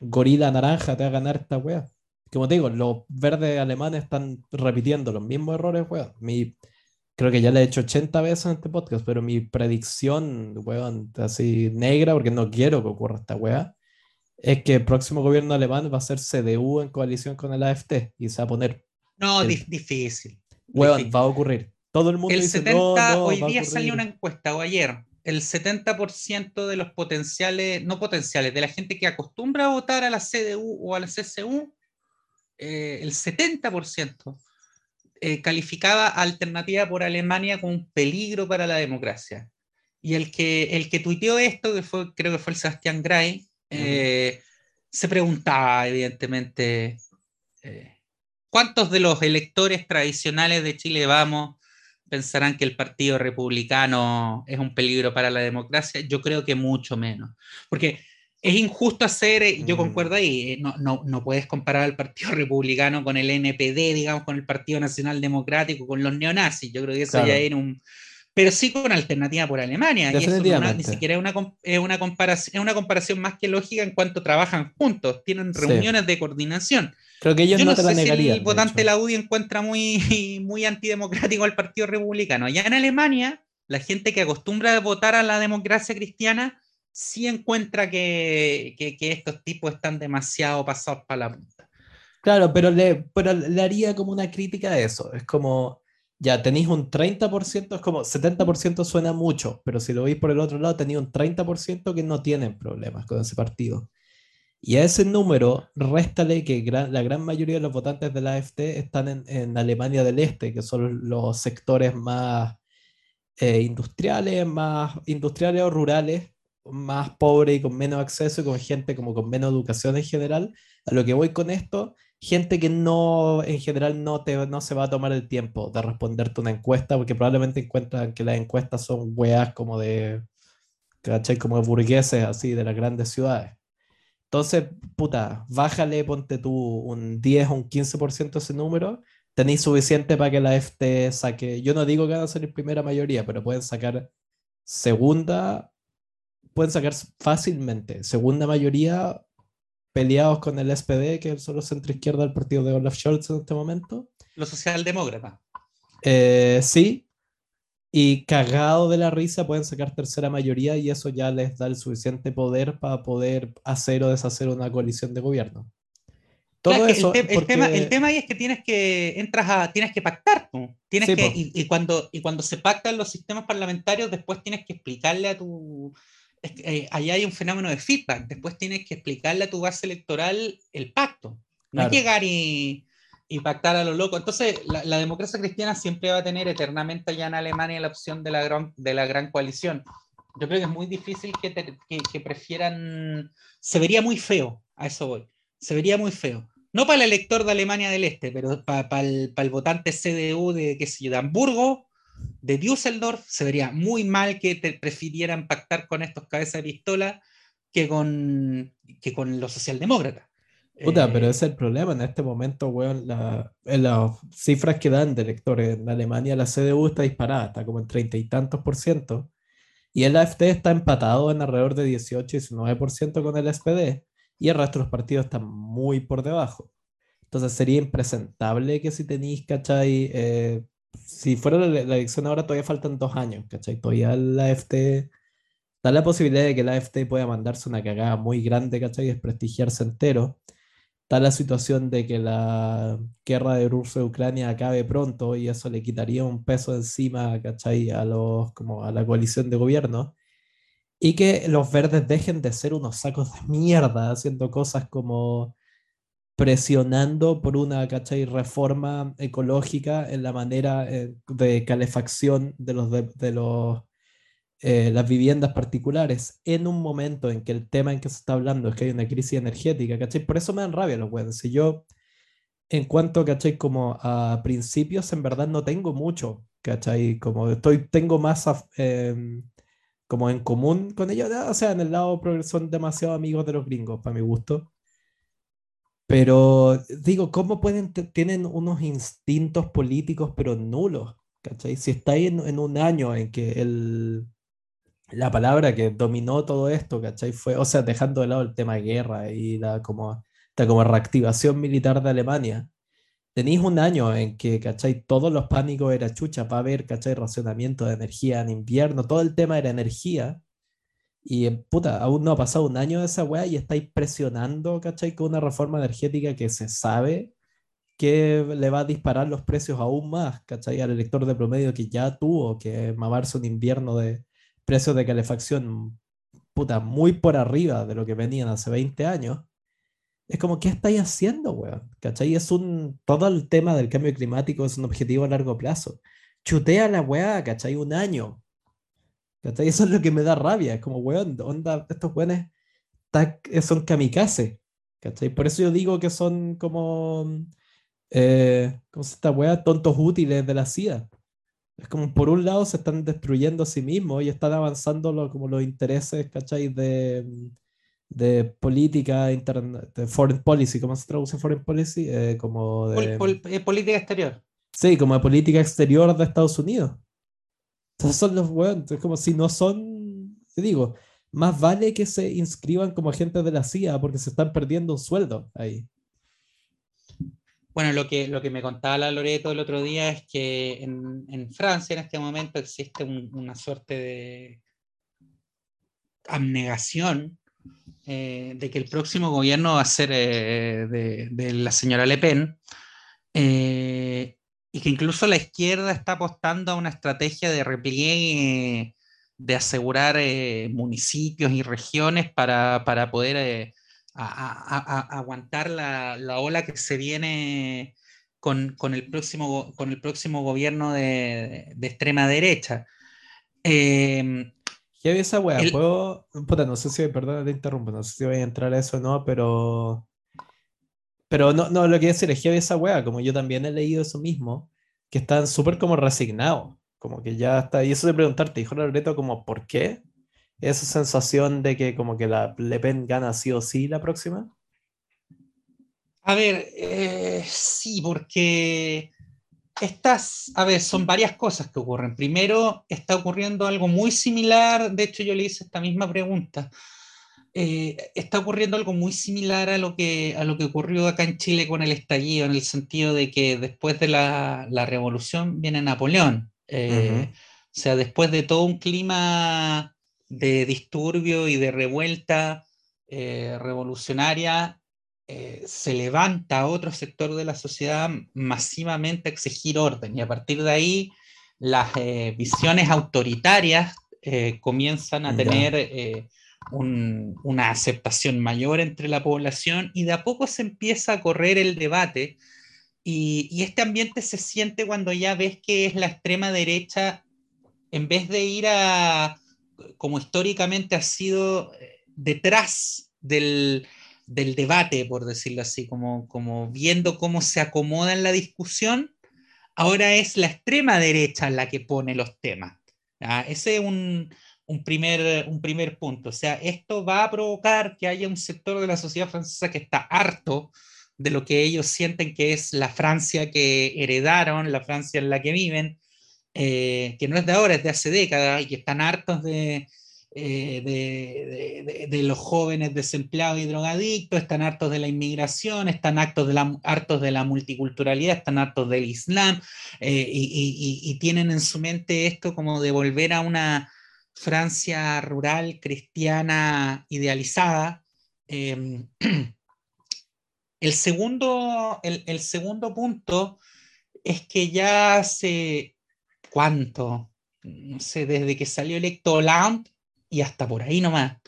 gorila naranja te va a ganar esta wea. Como te digo, los verdes alemanes están repitiendo los mismos errores, weón. Mi, creo que ya le he hecho 80 veces en este podcast, pero mi predicción, weón, así negra, porque no quiero que ocurra esta wea, es que el próximo gobierno alemán va a ser CDU en coalición con el AFT y se va a poner, No, El- dif- difícil. weón, Difícil. va a ocurrir. Todo el mundo El dice, 70, no, no, hoy día ocurrir". salió una encuesta, o ayer, el 70% de los potenciales, no potenciales, de la gente que acostumbra a votar a la CDU o a la CSU, eh, el 70% eh, calificaba alternativa por Alemania como un peligro para la democracia. Y el que, el que tuiteó esto, que fue, creo que fue el Sebastián Gray, eh, se preguntaba, evidentemente, eh, ¿cuántos de los electores tradicionales de Chile Vamos pensarán que el Partido Republicano es un peligro para la democracia? Yo creo que mucho menos. Porque es injusto hacer, eh, yo Mm. concuerdo ahí, no, no, no puedes comparar al Partido Republicano con el NPD, digamos, con el Partido Nacional Democrático, con los neonazis. Yo creo que eso Claro. ya era un... Pero sí con alternativa por Alemania. Y eso no ni siquiera es una, es una, comparación, es una comparación más que lógica en cuanto trabajan juntos, tienen Sí. reuniones de coordinación. Creo que ellos Yo no, no, te la sé si negarían. el de votante de la UDI encuentra muy, muy antidemocrático al Partido Republicano. Ya en Alemania, la gente que acostumbra a votar a la democracia cristiana sí encuentra que, que- que estos tipos están demasiado pasados para la punta. Claro, pero le, pero le haría como una crítica a eso. Es como, ya tenéis un 30%, es como 70% suena mucho, pero si lo veis por el otro lado, tenéis un 30% que no tienen problemas con ese partido. Y a ese número, réstale que gran- la gran mayoría de los votantes de la AfD están en, en Alemania del Este, que son los sectores más eh, industriales, más industriales o rurales, más pobres y con menos acceso y con gente como con menos educación en general. A lo que voy con esto, gente que no, en general, no, te, no se va a tomar el tiempo de responderte una encuesta, porque probablemente encuentran que las encuestas son weas como de, ¿cachai? Como de burgueses así, de las grandes ciudades. Entonces, puta, bájale, ponte tú un 10 o un 15% ese número, tenéis suficiente para que la FT saque, yo no digo que van a salir primera mayoría, pero pueden sacar segunda, pueden sacar fácilmente segunda mayoría peleados con el SPD, que son los centro izquierda del partido de Olaf Scholz en este momento. Los socialdemócratas. Eh, sí, y cagado de la risa pueden sacar tercera mayoría y eso ya les da el suficiente poder para poder hacer o deshacer una coalición de gobierno. Todo Claro, es eso el, te- el porque- tema, el tema ahí es que tienes que entras a tienes que pactar tú. tienes Sí, que y, y cuando y cuando se pactan los sistemas parlamentarios después tienes que explicarle a tu es eh, ahí hay un fenómeno de feedback. Después tienes que explicarle a tu base electoral el pacto. No Claro. es llegar y, y pactar a lo loco. Entonces la, la democracia cristiana siempre va a tener eternamente allá en Alemania la opción de la gran de la gran coalición. Yo creo que es muy difícil que, te- que, que prefieran se vería muy feo a eso voy. Se vería muy feo. No para el elector de Alemania del Este, pero para el, pa el votante CDU de, qué sé yo, de Hamburgo, de Düsseldorf, se vería muy mal que te prefirieran pactar con estos cabezas de pistola que con, que con los socialdemócratas. Puta, Eh, pero ese es el problema. En este momento, weón, la- en las cifras que dan de electores en Alemania, la CDU está disparada, está como en treinta y tantos por ciento. Y el AFD está empatado en alrededor de 18-19% con el SPD y el resto de los partidos están muy por debajo. Entonces sería impresentable que si tenéis, ¿cachai? Eh, si fuera la, elección ahora todavía faltan dos años, ¿cachai? Todavía el AFD da la posibilidad de que el AFD pueda mandarse una cagada muy grande, ¿cachai? Y desprestigiarse entero. Está la situación de que la guerra de Rusia y Ucrania acabe pronto y eso le quitaría un peso encima, ¿cachai? A, los, como a la coalición de gobierno. Y que los verdes dejen de ser unos sacos de mierda haciendo cosas como presionando por una ¿cachai? reforma ecológica en la manera eh, de calefacción de, los, de, los, eh, las viviendas particulares en un momento en que el tema en que se está hablando es que hay una crisis energética, ¿cachai? Por eso me dan rabia los buenos. Si yo, en cuanto, ¿cachai? Como a principios, en verdad no tengo mucho, ¿cachai? Como estoy, tengo más em, como en común con ellos, o sea, en el lado son demasiado amigos de los gringos, para mi gusto. Pero digo, ¿cómo pueden, tienen unos instintos políticos pero nulos? ¿Cachai? Si está ahí en, un año en que el, la palabra que dominó todo esto, ¿cachai? Fue, o sea, dejando de lado el tema de guerra y la como, la como reactivación militar de Alemania, tenéis un año en que, ¿cachai? Todos los pánicos era chucha para ver, ¿cachai? Racionamiento de energía en invierno, todo el tema era energía. Y puta, aún no ha pasado un año de esa weá y estáis presionando, ¿cachai? Con una reforma energética que se sabe que le va a disparar los precios aún más, ¿cachai? Al elector de promedio que ya tuvo que mamarse un invierno de precios de calefacción, puta, muy por arriba de lo que venían hace 20 años. Es como, ¿qué estáis haciendo, weón? ¿Cachai? Es un, todo el tema del cambio climático es un objetivo a largo plazo. Chutea la weá, ¿cachai? Un año, eso es lo que me da rabia. Es como, weón, onda, estos weones son kamikaze. ¿Cachai? Por eso yo digo que son como. Eh, ¿Cómo se esta? Tontos útiles de la CIA. Es como, por un lado, se están destruyendo a sí mismos y están avanzando como los intereses, ¿cachai? De, de política interna, de foreign policy, ¿cómo se traduce foreign policy? Eh, como de... Eh, política exterior. Sí, como de política exterior de Estados Unidos. Son los weones, es como si no son, te digo, más vale que se inscriban como agentes de la CIA porque se están perdiendo un sueldo ahí. Bueno, lo que, lo que me contaba la Loreto el otro día es que en, en Francia en este momento existe una suerte de abnegación eh, de que el próximo gobierno va a ser eh, de, de, la señora Le Pen. Eh, y que incluso la izquierda está apostando a una estrategia de repliegue, de asegurar eh, municipios y regiones para, para poder eh, aguantar la, la, ola que se viene con, con, el, próximo, con el próximo gobierno de, de extrema derecha. Eh, ¿Qué esa weá? ¿Puedo? Puta, no sé si, perdón, te interrumpo, no sé si voy a entrar a eso o no, pero pero no, no, lo que es que esa wea, como yo también he leído eso mismo, que están súper como resignados, como que ya está, y eso de preguntarte, dijo Loreto como, ¿por qué? Esa sensación de que como que la Le Pen gana sí o sí la próxima. A ver, eh, sí, porque estas, a ver, son varias cosas que ocurren. Primero, está ocurriendo algo muy similar, de hecho yo le hice esta misma pregunta eh, está ocurriendo algo muy similar a lo, que, a lo que ocurrió acá en Chile con el estallido, en el sentido de que después de la, la revolución viene Napoleón. Eh, o sea, después de todo un clima de disturbio y de revuelta eh, revolucionaria, se levanta otro sector de la sociedad masivamente a exigir orden. Y a partir de ahí las visiones autoritarias comienzan a tener una aceptación mayor entre la población y de a poco se empieza a correr el debate y, este ambiente se siente cuando ya ves que es la extrema derecha, en vez de ir a, como históricamente ha sido, eh, detrás del, debate, por decirlo así, como, como viendo cómo se acomoda en la discusión, ahora es la extrema derecha la que pone los temas. Ese es un, un primer, un primer punto. O sea, esto va a provocar que haya un sector de la sociedad francesa que está harto de lo que ellos sienten que es la Francia que heredaron, la Francia en la que viven, eh, que no es de ahora, es de hace décadas, y que están hartos de, de, de, los jóvenes desempleados y drogadictos, están hartos de la inmigración, están hartos de la, hartos de la multiculturalidad, están hartos del Islam, y, y, tienen en su mente esto como de volver a una Francia rural, cristiana, idealizada. Em, el, segundo, el, segundo punto es que ya hace, ¿cuánto? No desde que salió electo Hollande y hasta por ahí nomás,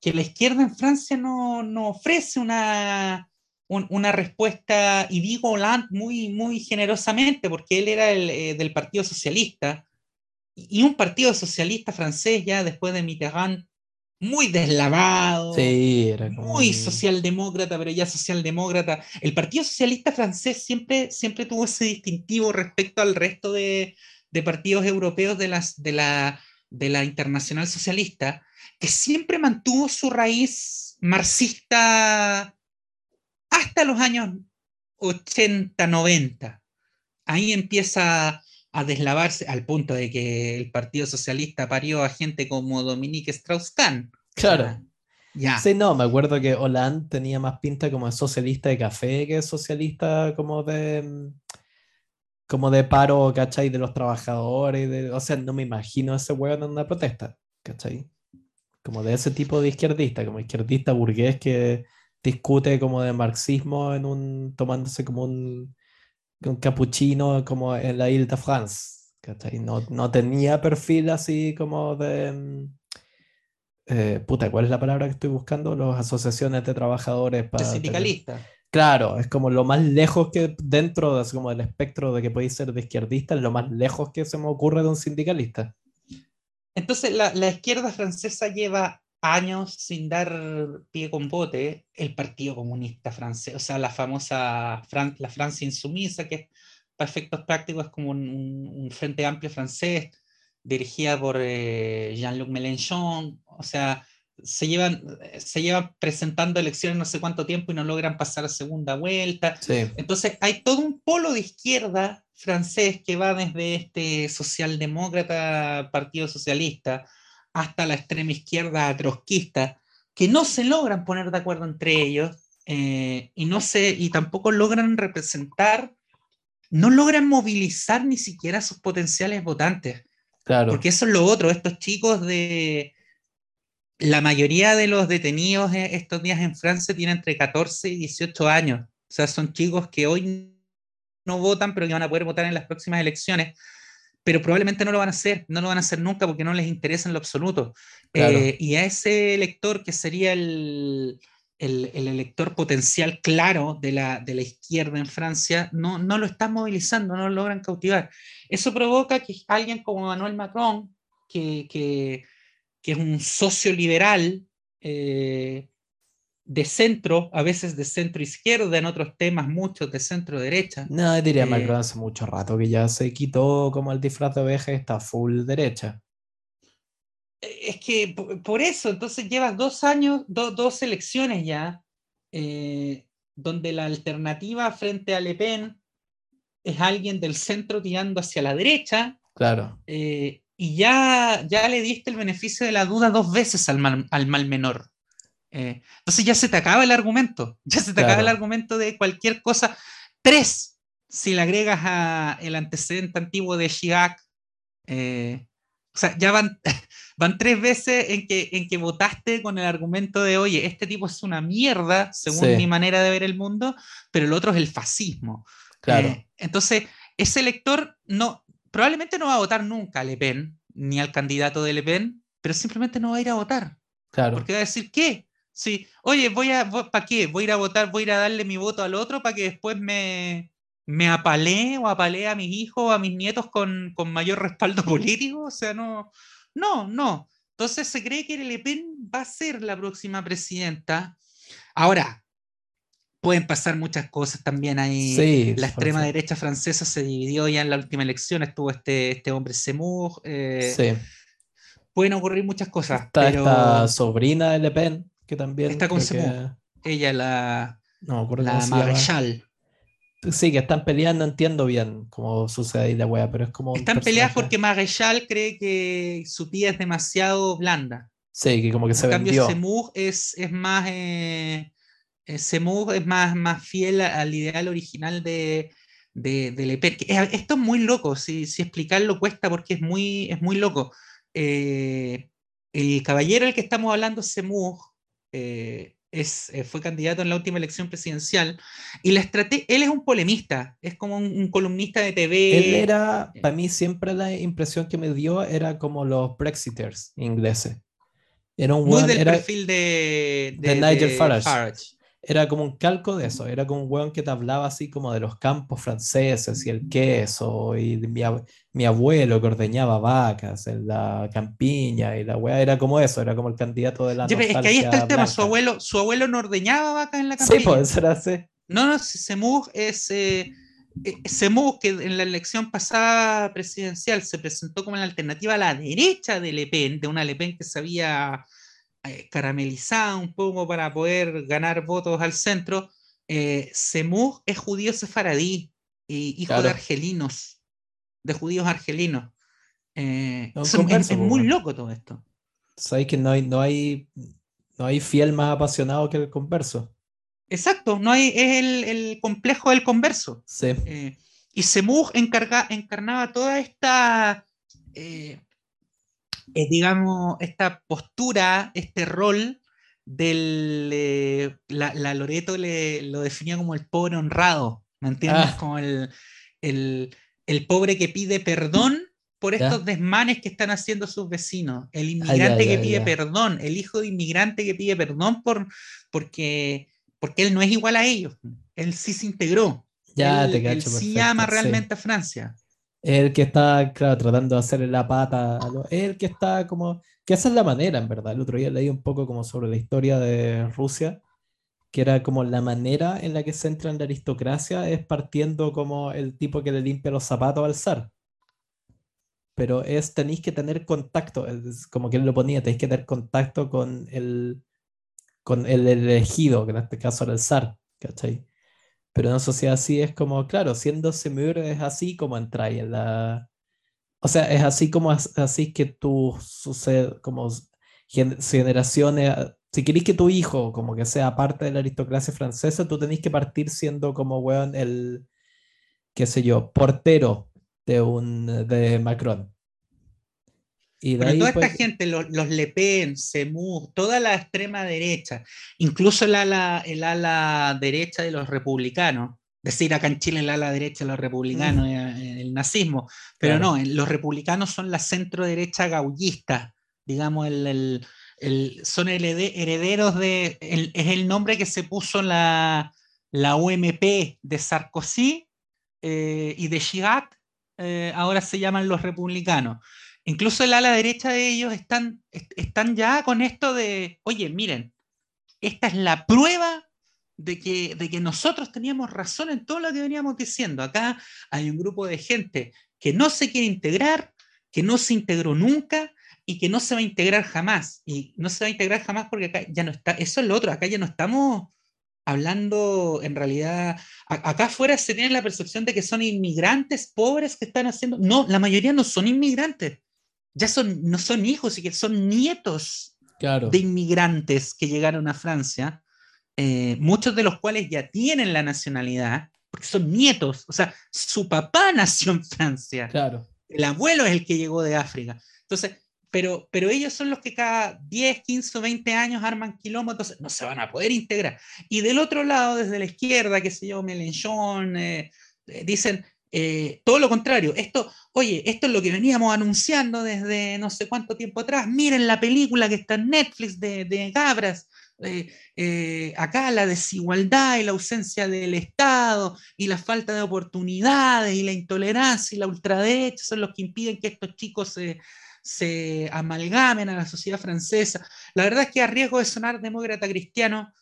que la izquierda en Francia no, ofrece una, una respuesta, y digo Hollande muy, muy generosamente, porque él era el, eh, del Partido Socialista, y un partido socialista francés ya después de Mitterrand muy deslavado, muy socialdemócrata, pero ya socialdemócrata. El Partido Socialista francés siempre, siempre tuvo ese distintivo respecto al resto de, de partidos europeos de, las, de, la, de la Internacional Socialista, que siempre mantuvo su raíz marxista hasta los años 80, 90. Ahí empieza a deslavarse al punto de que el Partido Socialista parió a gente como Dominique Strauss-Kahn. Claro. ya. Sí, no, me acuerdo que Hollande tenía más pinta como de socialista de café que socialista como de mm, como de paro, ¿cachai? De los trabajadores, de, o sea, no me imagino ese hueón en una protesta, ¿cachai? Como de ese tipo de izquierdista, como izquierdista burgués que discute como de marxismo en un, tomándose como un, un capuchino como en la Ile de France. No, no, tenía perfil así como de... Mm, eh, puta, ¿cuál es la palabra que estoy buscando? Las asociaciones de trabajadores. Para de sindicalista. Claro, es como lo más lejos que dentro de, como del espectro de que podéis ser de izquierdista, es lo más lejos que se me ocurre de un sindicalista. Entonces, la, la izquierda francesa lleva años sin dar pie con bote el Partido Comunista francés, o sea, la famosa la Francia insumisa, que para efectos prácticos es como un, frente amplio francés, dirigida por eh, Jean-Luc Mélenchon, o sea, se llevan, se llevan presentando elecciones no sé cuánto tiempo y no logran pasar a segunda vuelta. Entonces, hay todo un polo de izquierda francés que va desde este socialdemócrata, Partido Socialista, hasta la extrema izquierda trotskista, que no se logran poner de acuerdo entre ellos eh, y, no se, y tampoco logran representar, no logran movilizar ni siquiera sus potenciales votantes. Claro. Porque eso es lo otro, estos chicos de... La mayoría de los detenidos e, estos días en Francia tienen entre 14 y 18 años. O sea, son chicos que hoy no votan, pero que van a poder votar en las próximas elecciones pero probablemente no lo van a hacer, no lo van a hacer nunca porque no les interesa en lo absoluto. Eh, y a ese elector que sería el, el, elector potencial claro de la, de la izquierda en Francia, no, no lo están movilizando, no lo logran cautivar. Eso provoca que alguien como Emmanuel Macron, que, que, que es un socio liberal, eh, de centro, a veces de centro izquierda, en otros temas muchos de centro derecha. No, diría Macron eh, hace mucho rato que ya se quitó como el disfraz de oveja y está full derecha. Es que por eso, entonces llevas dos años, dos elecciones ya, eh, donde la alternativa frente a Le Pen es alguien del centro tirando hacia la derecha. Claro. Eh, y ya, ya le diste el beneficio de la duda dos veces al al mal menor. Eh, entonces ya se te acaba el argumento, ya se te acaba el argumento de cualquier cosa. Tres, si le agregas a el antecedente antiguo de Chirac, eh, o sea, ya van, van tres veces en que, en que votaste con el argumento de, oye, este tipo es una mierda, según mi manera de ver el mundo, pero el otro es el fascismo. Claro. Eh, entonces, ese elector no, probablemente no va a votar nunca a Le Pen, ni al candidato de Le Pen, pero simplemente no va a ir a votar. Claro. Porque va a decir, ¿qué? Sí, oye, voy a, ¿para qué? Voy a ir a votar, voy a ir a darle mi voto al otro para que después me, me apalee o apalee a mis hijos o a mis nietos con, mayor respaldo político. O sea, no, no, no. Entonces se cree que Le Pen va a ser la próxima presidenta. Ahora, pueden pasar muchas cosas también ahí. la extrema derecha francesa se dividió ya en la última elección, estuvo este, este hombre Semur. Eh, sí. Pueden ocurrir muchas cosas. Está esta sobrina de Le Pen, también... Está con Ella, la, no, la Marechal. Sí, que están peleando, entiendo bien cómo sucede ahí la wea, pero es como. Están peleadas porque Maréchal cree que su tía es demasiado blanda. Sí, que como que se en vendió. cambio, Semug es, es más. Eh, eh, Semug es más, más fiel al ideal original de, de, de. Que, Esto es muy loco, si, si explicarlo cuesta porque es muy, es muy loco. Eh, el caballero del que estamos hablando, Semug, eh, es, eh, fue candidato en la última elección presidencial y la él es un polemista, es como un, un columnista de TV. Él era, eh, para mí siempre la impresión que me dio era como los Brexiters ingleses. Era un muy weón, del era, perfil de, de Nigel de Farage. Era como un calco de eso, era como un weón que te hablaba así como de los campos franceses y el queso, y mi, ab- mi abuelo que ordeñaba vacas en la campiña, y la weá era como eso, era como el candidato de la pero es que ahí está el tema, su abuelo, su abuelo no ordeñaba vacas en la Sí, campiña. pues eso era así. No, no, Semug es. Eh, eh, que en la elección pasada presidencial se presentó como la alternativa a la derecha de Le Pen, de una Le Pen que se había eh, caramelizado un poco para poder ganar votos al centro. Eh, es judío sefaradí, y hijo de argelinos, de judíos argelinos. Eh, es, converso, es muy loco todo esto. Sabes que no hay, no hay, no hay fiel más apasionado que el converso. Exacto, no hay, es el, el complejo del converso. Sí. Eh, y Semug encarga, encarnaba toda esta, eh, eh, digamos, esta postura, este rol del... eh, la, la Loreto le, lo definía como el pobre honrado, ¿me entiendes? Ah. Como el, el, el pobre que pide perdón por Ya. estos desmanes que están haciendo sus vecinos, el inmigrante ya, que ya, pide ya. perdón, el hijo de inmigrante que pide perdón por, porque, porque él no es igual a ellos, él sí se integró, Ya él, te él cacho sí perfecto, ama sí. realmente a Francia. El que está, claro, tratando de hacerle la pata. El que está como. Que esa es la manera, en verdad. El otro día leí un poco como sobre la historia de Rusia, que era como la manera en la que se entra en la aristocracia es partiendo como el tipo que le limpia los zapatos al zar. Pero es, tenéis que tener contacto, es como que él lo ponía, tenéis que tener contacto con el, con el elegido, que en este caso era el zar, ¿cachai? Pero en una sociedad así es como, claro, siendo Semur es así como entráis en la... O sea, es así como as- así que tú sucede, como gen- generaciones, si queréis que tu hijo como que sea parte de la aristocracia francesa, tú tenés que partir siendo como, weón, el, qué sé yo, portero de un, de Macron. Y Pero toda pues, esta gente, los, los Le Pen, Semur, toda la extrema derecha, incluso el ala, el ala derecha de los republicanos, decir acá en Chile el ala derecha de los republicanos, eh, el nazismo, pero Claro. no, los republicanos son la centro derecha gaullista, digamos, el, el- el- son herede- herederos de, el- es el nombre que se puso la, la UMP de Sarkozy eh, y de Chirac, eh, ahora se llaman los republicanos incluso el ala derecha de ellos están, est- están ya con esto de, oye, miren, esta es la prueba de que, de que nosotros teníamos razón en todo lo que veníamos diciendo. Acá hay un grupo de gente que no se quiere integrar, que no se integró nunca y que no se va a integrar jamás. Y no se va a integrar jamás porque acá ya no está, eso es lo otro, acá ya no estamos hablando en realidad, acá afuera se tiene la percepción de que son inmigrantes pobres que están haciendo, no, la mayoría no son inmigrantes, ya son, no son hijos, y que son nietos claro, de inmigrantes que llegaron a Francia, eh, muchos de los cuales ya tienen la nacionalidad, porque son nietos, o sea, su papá nació en Francia, claro. el abuelo es el que llegó de África. Entonces, pero, pero ellos son los que cada 10, 15 o 20 años arman kilómetros, no se van a poder integrar. Y del otro lado, desde la izquierda, qué sé yo, Mélenchon, eh, eh, dicen eh, todo lo contrario. Esto, oye, esto es lo que veníamos anunciando desde no sé cuánto tiempo atrás. Miren la película que está en Netflix de, de Gabras. Eh, eh, acá la desigualdad y la ausencia del Estado y la falta de oportunidades y la intolerancia y la ultraderecha son los que impiden que estos chicos se, se amalgamen a la sociedad francesa. La verdad es que a riesgo de sonar demócrata cristiano,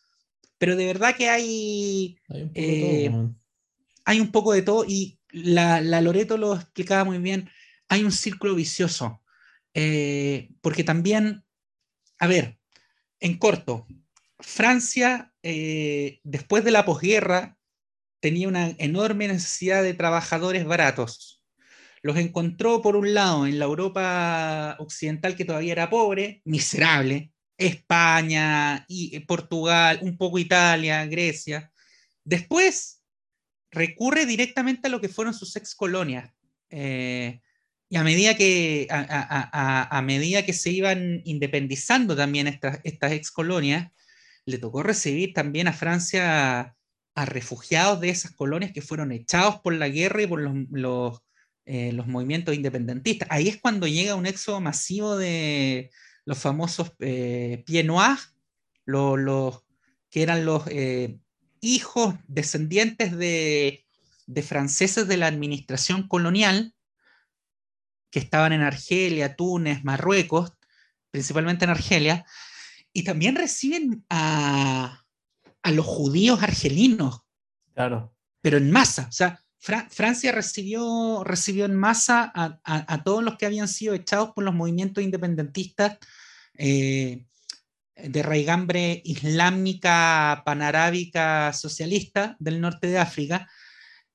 pero de verdad que hay, Hay un poco de eh, todo, weón. hay un poco de todo y la, Loreto lo explicaba muy bien, hay un círculo vicioso, eh, porque también, a ver, en corto, Francia, eh, después de la posguerra, tenía una enorme necesidad de trabajadores baratos. Los encontró, por un lado, en la Europa occidental, que todavía era pobre, miserable, España, y eh, Portugal, un poco Italia, Grecia. Después recurre directamente a lo que fueron sus ex colonias. Eh, y a medida que, a, medida que se iban independizando también estas, estas ex colonias, le tocó recibir también a Francia a refugiados de esas colonias que fueron echados por la guerra y por los, los, eh, movimientos independentistas. Ahí es cuando llega un éxodo masivo de los famosos eh, Noirs, los, que eran los eh, hijos descendientes de, de franceses de la administración colonial, que estaban en Argelia, Túnez, Marruecos, principalmente en Argelia, y también reciben a, a los judíos argelinos. Claro. Pero en masa. O sea, Francia recibió, recibió en masa a, a, todos los que habían sido echados por los movimientos independentistas eh, de raigambre islámica, panarábica, socialista del norte de África.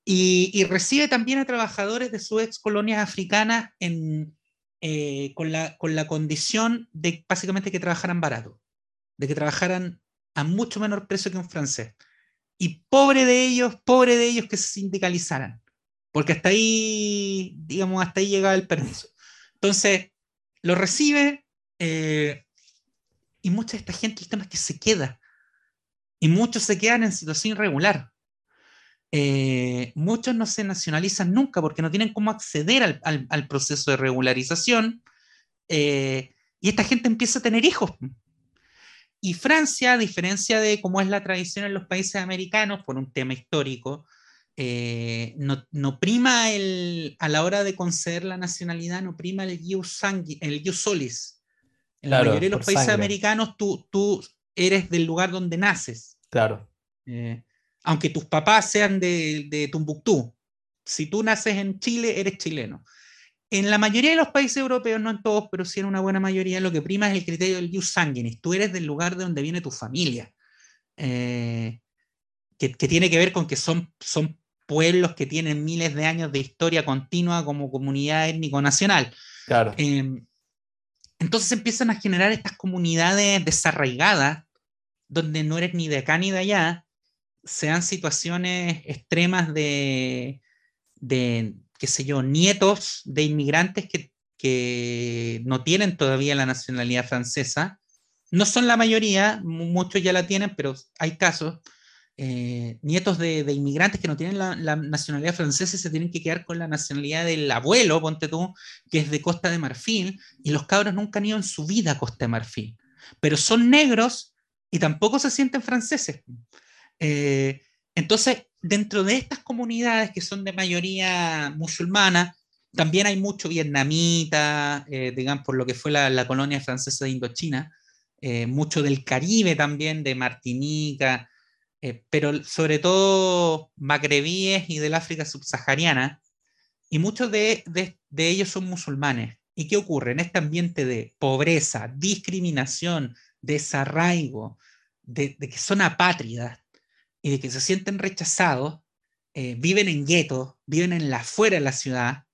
Y, recibe también a trabajadores de sus ex colonias africanas eh, con, la, con la condición de básicamente que trabajaran barato, de que trabajaran a mucho menor precio que un francés. Y pobre de ellos, pobre de ellos que se sindicalizaran, porque hasta ahí, digamos, hasta ahí llegaba el permiso. Entonces, lo recibe eh, y mucha de esta gente, el tema es que se queda. Y muchos se quedan en situación irregular. Eh, muchos no se nacionalizan nunca porque no tienen cómo acceder al, proceso de regularización. Eh, y esta gente empieza a tener hijos. Y Francia, a diferencia de cómo es la tradición en los países americanos, por un tema histórico, eh, no, prima el, a la hora de conceder la nacionalidad, no prima el jus, el solis. En la mayoría de los países americanos tú, tú eres del lugar donde naces. Claro. Eh, aunque tus papás sean de, de Tumbuctú. Si tú naces en Chile, eres chileno. En la mayoría de los países europeos, no en todos, pero sí en una buena mayoría, lo que prima es el criterio del jus sanguinis. Tú eres del lugar de donde viene tu familia. Eh, que, tiene que ver con que son, son pueblos que tienen miles de años de historia continua como comunidad étnico-nacional. Claro. Em, entonces empiezan a generar estas comunidades desarraigadas, donde no eres ni de acá ni de allá, sean situaciones extremas de, de, qué sé yo, nietos de inmigrantes que, no tienen todavía la nacionalidad francesa. No son la mayoría, muchos ya la tienen, pero hay casos. Eh, nietos de, inmigrantes que no tienen la, nacionalidad francesa y se tienen que quedar con la nacionalidad del abuelo, ponte tú, que es de Costa de Marfil, y los cabros nunca han ido en su vida a Costa de Marfil, pero son negros y tampoco se sienten franceses. Eh, entonces, dentro de estas comunidades que son de mayoría musulmana, también hay mucho vietnamita, eh, digamos, por lo que fue la, colonia francesa de Indochina, eh, mucho del Caribe también, de Martinica, eh, pero sobre todo magrebíes y del África subsahariana, y muchos de, ellos son musulmanes. ¿Y qué ocurre? En este ambiente de pobreza, discriminación, desarraigo, de, de que son apátridas, y de que se sienten rechazados, eh, viven en guetos, viven en la afuera de la ciudad,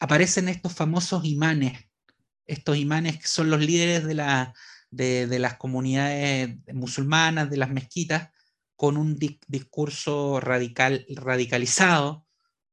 aparecen estos famosos imanes, estos imanes que son los líderes de, la, de, las comunidades musulmanas, de las mezquitas, con un discurso radical, radicalizado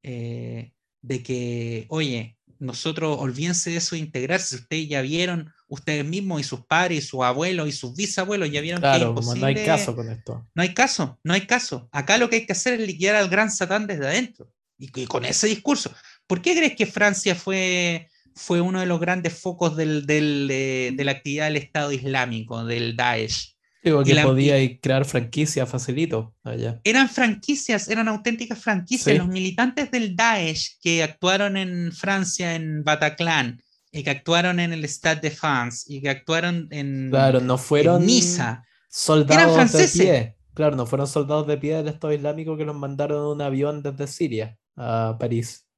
eh, de que, oye, nosotros olvídense de eso de integrarse, ustedes ya vieron ustedes mismos y sus padres y sus abuelos y sus bisabuelos ya vieron que es imposible. no hay caso con esto. No hay caso, no hay caso. Acá lo que hay que hacer es liquidar al gran Satán desde adentro. Y, con ese discurso. ¿Por qué crees que Francia fue, fue uno de los grandes focos del, de, la actividad del Estado Islámico, del Daesh? Digo que podía crear franquicias facilito allá. Eran franquicias, eran auténticas franquicias. Los militantes del Daesh que actuaron en Francia, en Bataclan, y que actuaron en el Stade de France y que actuaron en, claro, no fueron Niza. Soldados de pie. Claro, no fueron soldados de pie del Estado Islámico que los mandaron en un avión desde Siria a París.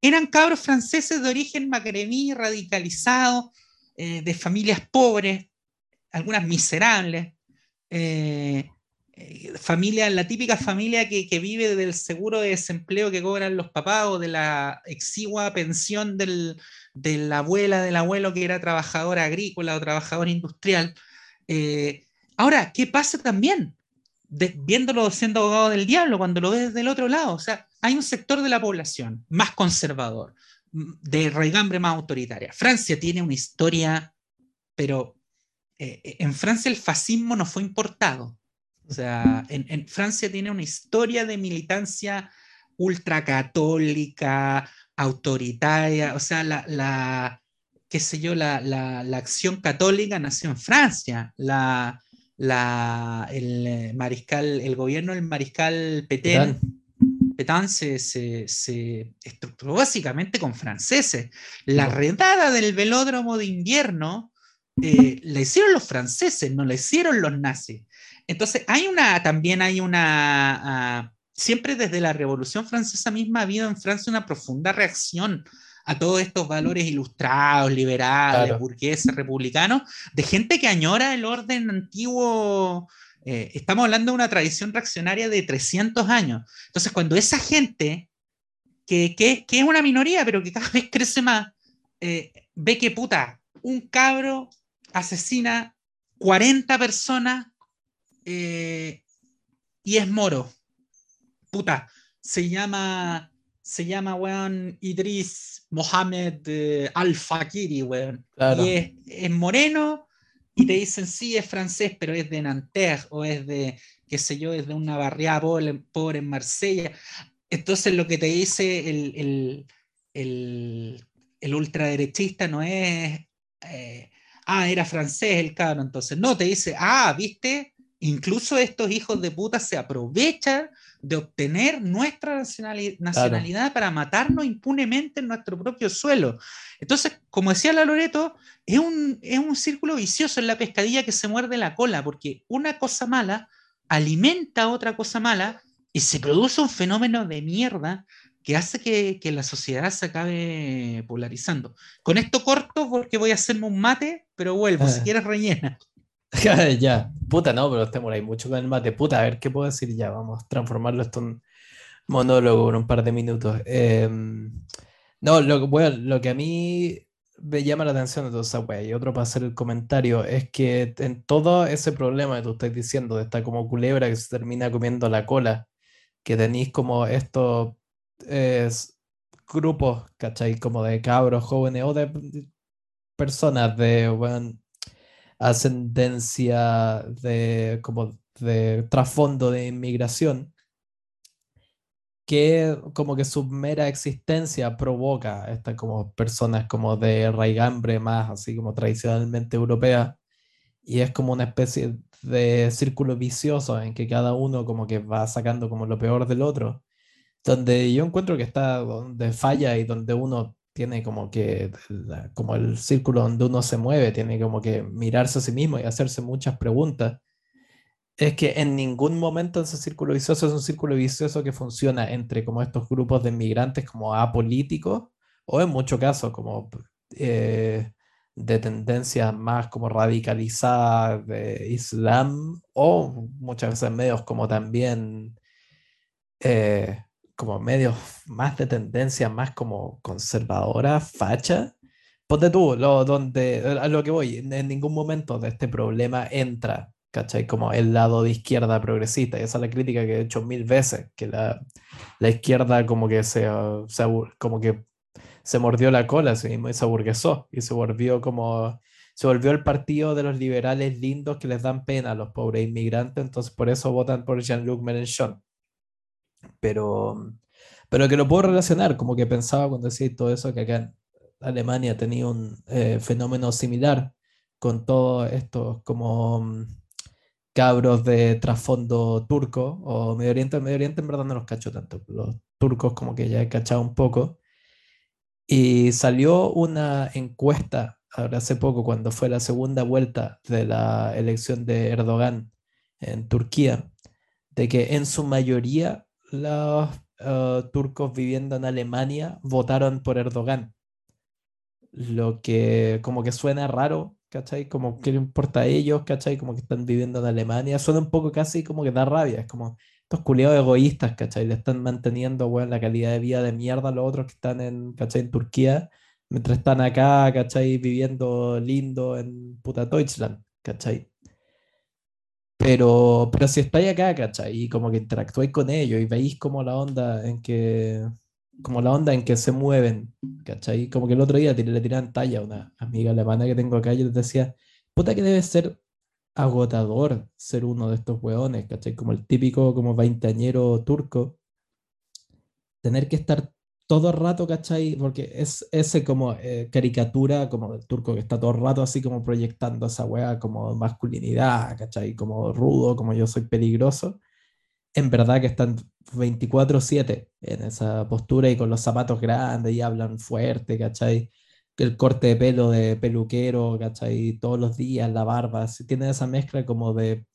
Eran cabros franceses de origen magrebí, radicalizados, eh, de familias pobres, algunas miserables, eh, eh, familia, la típica familia que, vive del seguro de desempleo que cobran los papás o de la exigua pensión del, de la abuela del abuelo que era trabajadora agrícola o trabajador industrial. Ahora, ¿qué pasa también? viéndolo siendo abogado del diablo, cuando lo ves del otro lado, o sea, hay un sector de la población más conservador, de raigambre más autoritaria. Francia tiene una historia, pero eh, en Francia el fascismo no fue importado. O sea, en, Francia tiene una historia de militancia ultracatólica, autoritaria, o sea, la, qué sé yo, la, acción católica nació en Francia. La, el mariscal, el gobierno del mariscal Petén, Petén se, se, estructuró básicamente con franceses. La redada del velódromo de invierno eh, la hicieron los franceses, no la hicieron los nazis. Entonces, hay una, también hay una, ah, siempre desde la Revolución Francesa misma ha habido en Francia una profunda reacción a todos estos valores ilustrados, liberales, burgueses, republicanos, de gente que añora el orden antiguo. Eh, estamos hablando de una tradición reaccionaria de 300 años. Entonces, cuando esa gente, que, que, es una minoría, pero que cada vez crece más, eh, ve que puta, un cabro asesina 40 personas eh, y es moro. Puta, se llama, se llama, weón, Idris Mohamed Al-Fakiri, weón. Y es, moreno y te dicen, sí, es francés, pero es de Nanterre o es de, qué sé yo, es de una barriada pobre, en Marsella. Entonces lo que te dice el, el, ultraderechista no es, eh, ah, era francés el cabrón, entonces no, te dice, ah, viste, incluso estos hijos de puta se aprovechan de obtener nuestra nacionalidad para matarnos impunemente en nuestro propio suelo. Entonces, como decía la Loreto, es un, es un círculo vicioso en la pescadilla que se muerde la cola, porque una cosa mala alimenta a otra cosa mala y se produce un fenómeno de mierda que hace que, que, la sociedad se acabe polarizando. Con esto corto porque voy a hacerme un mate, pero vuelvo, si ah. quieres rellena. ya, puta, no, pero te ahí mucho con el mate. Puta, a ver qué puedo decir ya. Vamos a transformarlo esto en monólogo en un par de minutos. Em, no, lo, bueno, lo que a mí me llama la atención de toda esa wea, y otro para hacer el comentario, es que en todo ese problema que tú estás diciendo, de esta como culebra que se termina comiendo la cola, que tenéis como estos grupos, ¿cachai? Como de cabros jóvenes o de personas de, bueno, ascendencia de, como de trasfondo de inmigración, que como que su mera existencia provoca estas como personas como de raigambre más así como tradicionalmente europea y es como una especie de círculo vicioso en que cada uno como que va sacando como lo peor del otro donde yo encuentro que está donde falla y donde uno tiene como que, como el círculo donde uno se mueve, tiene como que mirarse a sí mismo y hacerse muchas preguntas. Es que en ningún momento ese círculo vicioso es un círculo vicioso que funciona entre como estos grupos de inmigrantes como apolíticos o en muchos casos como eh, de tendencias más como radicalizadas de Islam o muchas veces medios como también eh, como medios más de tendencia, más como conservadora, facha. Ponte tú, lo, donde, a lo que voy, en ningún momento de este problema entra, ¿cachai? Como el lado de izquierda progresista, y esa es la crítica que he hecho mil veces, que la, la izquierda como que se, se, como que se mordió la cola sí mismo y se aburguesó, y se volvió como, se volvió el partido de los liberales lindos que les dan pena a los pobres inmigrantes, entonces por eso votan por Jean-Luc Mélenchon pero, pero que lo puedo relacionar, como que pensaba cuando decía todo eso, que acá en Alemania tenía un eh, fenómeno similar con todos estos como mm, cabros de trasfondo turco o Medio Oriente. Medio Oriente en verdad no los cacho tanto, los turcos como que ya he cachado un poco. Y salió una encuesta ahora hace poco, cuando fue la segunda vuelta de la elección de Erdogan en Turquía, de que en su mayoría los eh, turcos viviendo en Alemania votaron por Erdogan. Lo que como que suena raro ¿cachai? Como que le importa a ellos, ¿cachai? Como que están viviendo en Alemania. Suena un poco casi como que da rabia. Es como estos culiados egoístas, ¿cachai? Le están manteniendo, weón, la calidad de vida de mierda a los otros que están en, ¿cachai? En Turquía, mientras están acá, ¿cachai? Viviendo lindo en puta Deutschland, ¿cachai? Pero, pero si estáis acá, ¿cachai? Y como que interactuáis con ellos y veis como la onda en que, como la onda en que se mueven, ¿cachai? Como que el otro día le tiraban talla a una amiga alemana que tengo acá y les decía, puta que debe ser agotador ser uno de estos hueones, ¿cachai? Como el típico como veinteañero turco, tener que estar todo el rato, ¿cachai? Porque es ese como eh, caricatura como del turco que está todo el rato así como proyectando esa wea como masculinidad, ¿cachai? Como rudo, como yo soy peligroso. En verdad que están 24/7 en esa postura y con los zapatos grandes y hablan fuerte, ¿cachai? El corte de pelo de peluquero, ¿cachai? Todos los días, la barba, tiene esa mezcla como de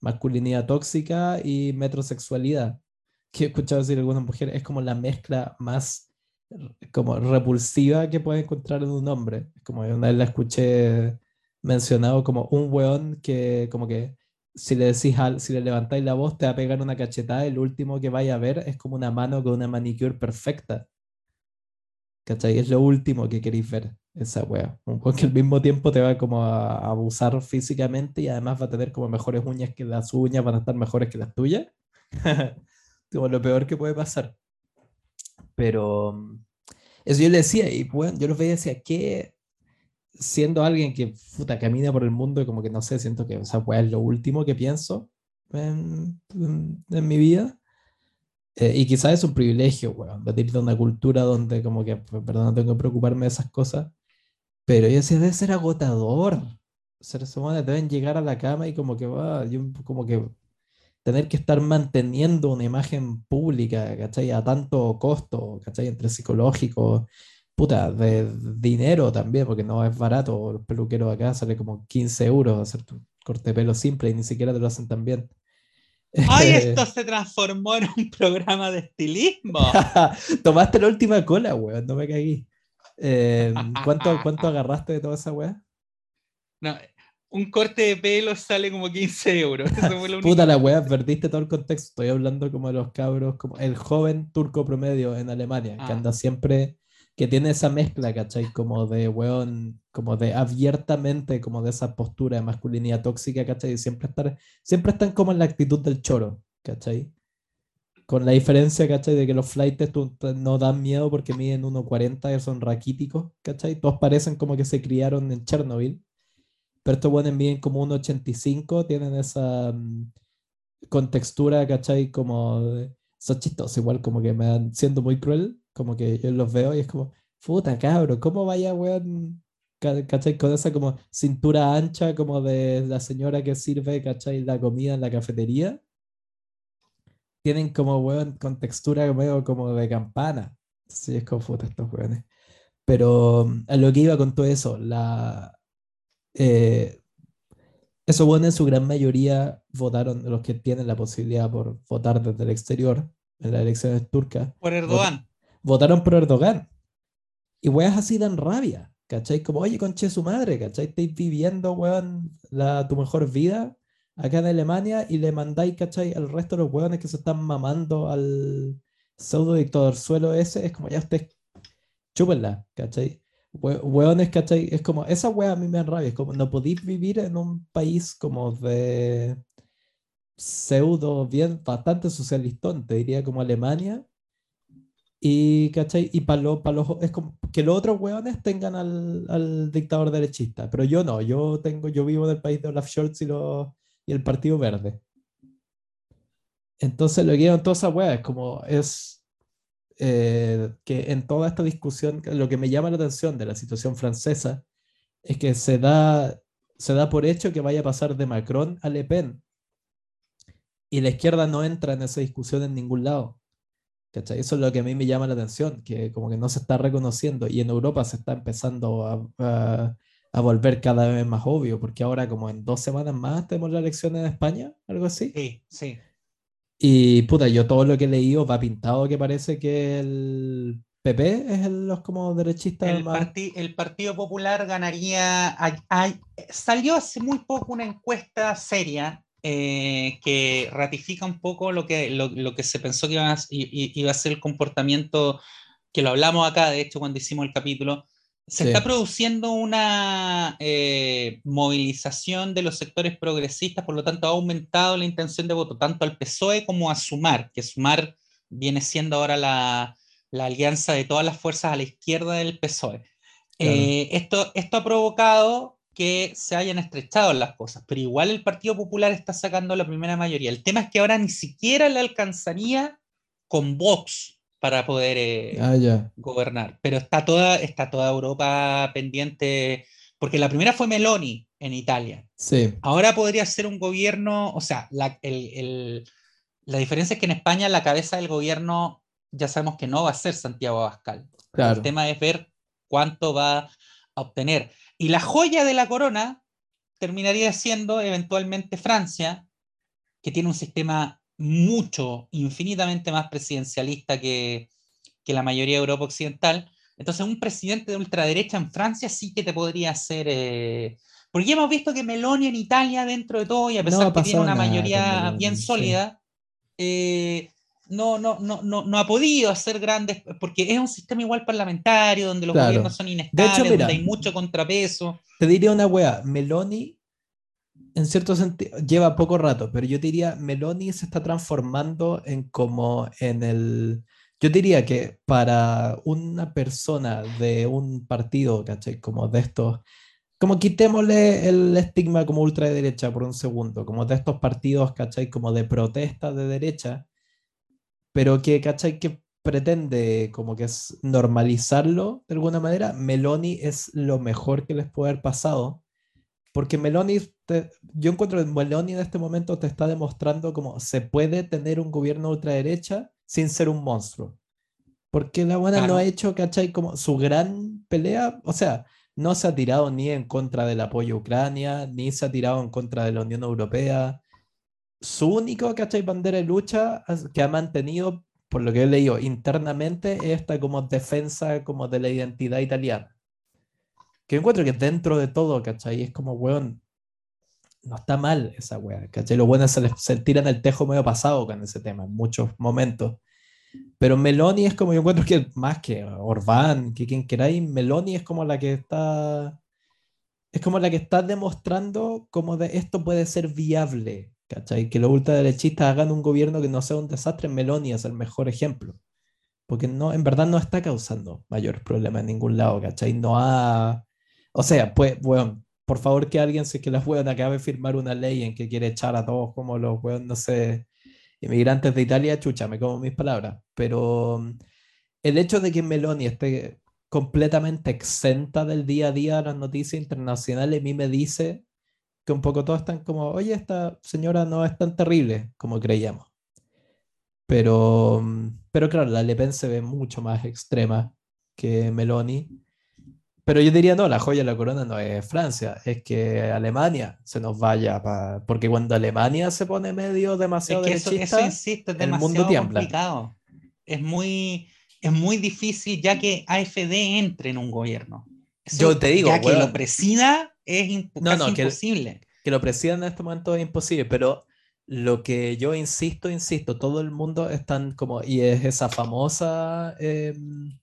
masculinidad tóxica y metrosexualidad que he escuchado decir algunas mujeres, es como la mezcla más como repulsiva que puede encontrar en un hombre. Como una vez la escuché mencionado como un weón que como que si le decís al, si le levantáis la voz te va a pegar una cachetada lo último que vaya a ver es como una mano con una manicure perfecta. ¿Cachai? Es lo último que queréis ver, esa wea. Un weón que al mismo tiempo te va como a abusar físicamente y además va a tener como mejores uñas que las uñas van a estar mejores que las tuyas. como lo peor que puede pasar. Pero mm, eso yo le decía, y bueno, yo los veía y decía, que siendo alguien que puta, camina por el mundo y como que no sé, siento que o sea, pues, es lo último que pienso en, en, mi vida. Eh, y quizás es un privilegio, weón, venir de una cultura donde como que, pues, perdón, no tengo que preocuparme de esas cosas. Pero yo decía, debe ser agotador. Seres humanos deben llegar a la cama y como que va, yo como que tener que estar manteniendo una imagen pública, ¿cachai? A tanto costo, ¿cachai? Entre psicológico, puta, de dinero también, porque no es barato. Los peluqueros acá sale como 15 euros hacer tu corte de pelo simple y ni siquiera te lo hacen tan bien. ¡Ay, esto se transformó en un programa de estilismo! Tomaste la última cola, weón, no me caí. Eh, ¿cuánto, ¿Cuánto agarraste de toda esa weá? No, un corte de pelo sale como 15 euros. Puta la wea, perdiste todo el contexto. Estoy hablando como de los cabros, como el joven turco promedio en Alemania, que ah. anda siempre, que tiene esa mezcla, ¿cachai? Como de weón, como de abiertamente, como de esa postura de masculinidad tóxica, ¿cachai? Y siempre, estar, siempre están como en la actitud del choro, ¿cachai? Con la diferencia, ¿cachai? De que los flights no dan miedo porque miden 1,40 y son raquíticos, ¿cachai? Todos parecen como que se criaron en Chernobyl pero estos buenos bien como un 85, tienen esa mm, contextura, ¿cachai? Como, son chistosos, igual como que me dan, siendo muy cruel, como que yo los veo y es como, puta cabro, ¿cómo vaya, weón? ¿Cachai? Con esa como cintura ancha como de la señora que sirve, ¿cachai? La comida en la cafetería. Tienen como, weón, con textura medio como de campana. Sí, es como puta estos weones. Pero mm, a lo que iba con todo eso, la, eh, eso bueno, en su gran mayoría votaron, los que tienen la posibilidad por votar desde el exterior en las elecciones turcas. Por Erdogan. Votaron por Erdogan. Y weas así dan rabia, ¿cachai? Como, oye, conche su madre, ¿cachai? Estáis viviendo, weón, la, tu mejor vida acá en Alemania y le mandáis, ¿cachai? Al resto de los weones que se están mamando al pseudo dictador suelo ese, es como ya ustedes chúpenla, ¿cachai? Hueones, ¿cachai? Es como, esa wea a mí me da rabia. Es como, no podéis vivir en un país como de pseudo, bien, bastante socialistón, te diría como Alemania. Y, ¿cachai? Y para los, es como que los otros hueones tengan al, al, dictador derechista, pero yo no, yo tengo, yo vivo en el país de Olaf Scholz y, y el Partido Verde. Entonces lo que toda esa wea es como, es, eh, que en toda esta discusión, lo que me llama la atención de la situación francesa es que se da, se da por hecho que vaya a pasar de Macron a Le Pen. Y la izquierda no entra en esa discusión en ningún lado. ¿Cachai? Eso es lo que a mí me llama la atención, que como que no se está reconociendo y en Europa se está empezando a, a, volver cada vez más obvio, porque ahora como en dos semanas más tenemos la elección en España, algo así. Sí, sí. Y puta, yo todo lo que he leído va pintado que parece que el PP es el, los como derechistas El, más... parti- el Partido Popular ganaría. ay- ay, salió hace muy poco una encuesta seria eh, que ratifica un poco lo que, lo, lo que se pensó que iba a, iba a ser el comportamiento, que lo hablamos acá, de hecho, cuando hicimos el capítulo. Se Sí. está produciendo una eh, movilización de los sectores progresistas, por lo tanto ha aumentado la intención de voto tanto al PSOE como a Sumar, que Sumar viene siendo ahora la, la alianza de todas las fuerzas a la izquierda del PSOE. Claro. Eh, esto, esto ha provocado que se hayan estrechado las cosas, pero igual el Partido Popular está sacando la primera mayoría. El tema es que ahora ni siquiera le alcanzaría con Vox para poder eh, Ah, gobernar, pero está toda, está toda Europa pendiente, porque la primera fue Meloni en Italia. Sí, Ahora podría ser un gobierno, o sea, la, el- el- la diferencia es que en España la cabeza del gobierno ya sabemos que no va a ser Santiago Abascal. claro. El tema es ver cuánto va a obtener. Y la joya de la corona terminaría siendo eventualmente Francia, que tiene un sistema mucho, infinitamente más presidencialista que, que la mayoría de Europa Occidental. Entonces, un presidente de ultraderecha en Francia sí que te podría hacer... eh, porque ya hemos visto que Meloni en Italia, dentro de todo, y a No pesar ha que tiene una nada mayoría Meloni, bien sí. sólida, eh, no, no, no, no, no ha podido hacer grandes, porque es un sistema igual parlamentario, donde los Claro. gobiernos son inestables, mira, donde hay mucho contrapeso. Te diría una wea, Meloni, en cierto sentido, lleva poco rato, pero yo diría, Meloni se está transformando en como en el... Yo diría que para una persona de un partido, ¿cachai? Como de estos, como quitémosle el estigma como ultraderecha por un segundo, como de estos partidos, ¿cachai? Como de protesta de derecha, pero que, ¿cachai? Que pretende como que es normalizarlo de alguna manera, Meloni es lo mejor que les puede haber pasado. Porque Meloni, te- yo encuentro que Meloni en este momento te está demostrando cómo se puede tener un gobierno ultraderecha sin ser un monstruo. Porque la buena no ha hecho, ¿cachai? Como su gran pelea, o sea, no se ha tirado ni en contra del apoyo a Ucrania, ni se ha tirado en contra de la Unión Europea. Su único, ¿cachai? Bandera de lucha que ha mantenido, por lo que he leído internamente, es esta como defensa como de la identidad italiana. Que encuentro que dentro de todo, ¿cachai? Es como, weón, no está mal esa weá, ¿cachai? Los buenos se, les, se tiran el tejo medio pasado con ese tema en muchos momentos. Pero Meloni es como, yo encuentro que más que Orbán, que quien queráis, Meloni es como la que está, es como la que está demostrando cómo de esto puede ser viable, ¿cachai? Que los ultraderechistas hagan un gobierno que no sea un desastre, Meloni es el mejor ejemplo. Porque no, en verdad no está causando mayor problema en ningún lado, ¿cachai? No ha... O sea, pues, bueno, por favor que alguien, si es que las weón acabe de firmar una ley en que quiere echar a todos como los weón, no sé, inmigrantes de Italia, chucha, me como mis palabras. Pero mm, el hecho de que Meloni esté completamente exenta del día a día de las noticias internacionales, a mí me dice que un poco todos están como, oye, esta señora no es tan terrible como creíamos. Pero, mm, pero claro, la Le Pen se ve mucho más extrema que Meloni. Pero yo diría, no, la joya de la corona no es Francia, es que Alemania se nos vaya, pa- porque cuando Alemania se pone medio Es demasiado que eso, derechista, eso, insisto, es el mundo tiembla. complicado. Es muy, es muy difícil ya que AFD entre en un gobierno. Eso, Yo te digo, ya que lo presida es imp- No, no, que- imposible. que lo presidan en este momento es imposible, pero lo que yo insisto, insisto, todo el mundo están como, y es esa famosa, em,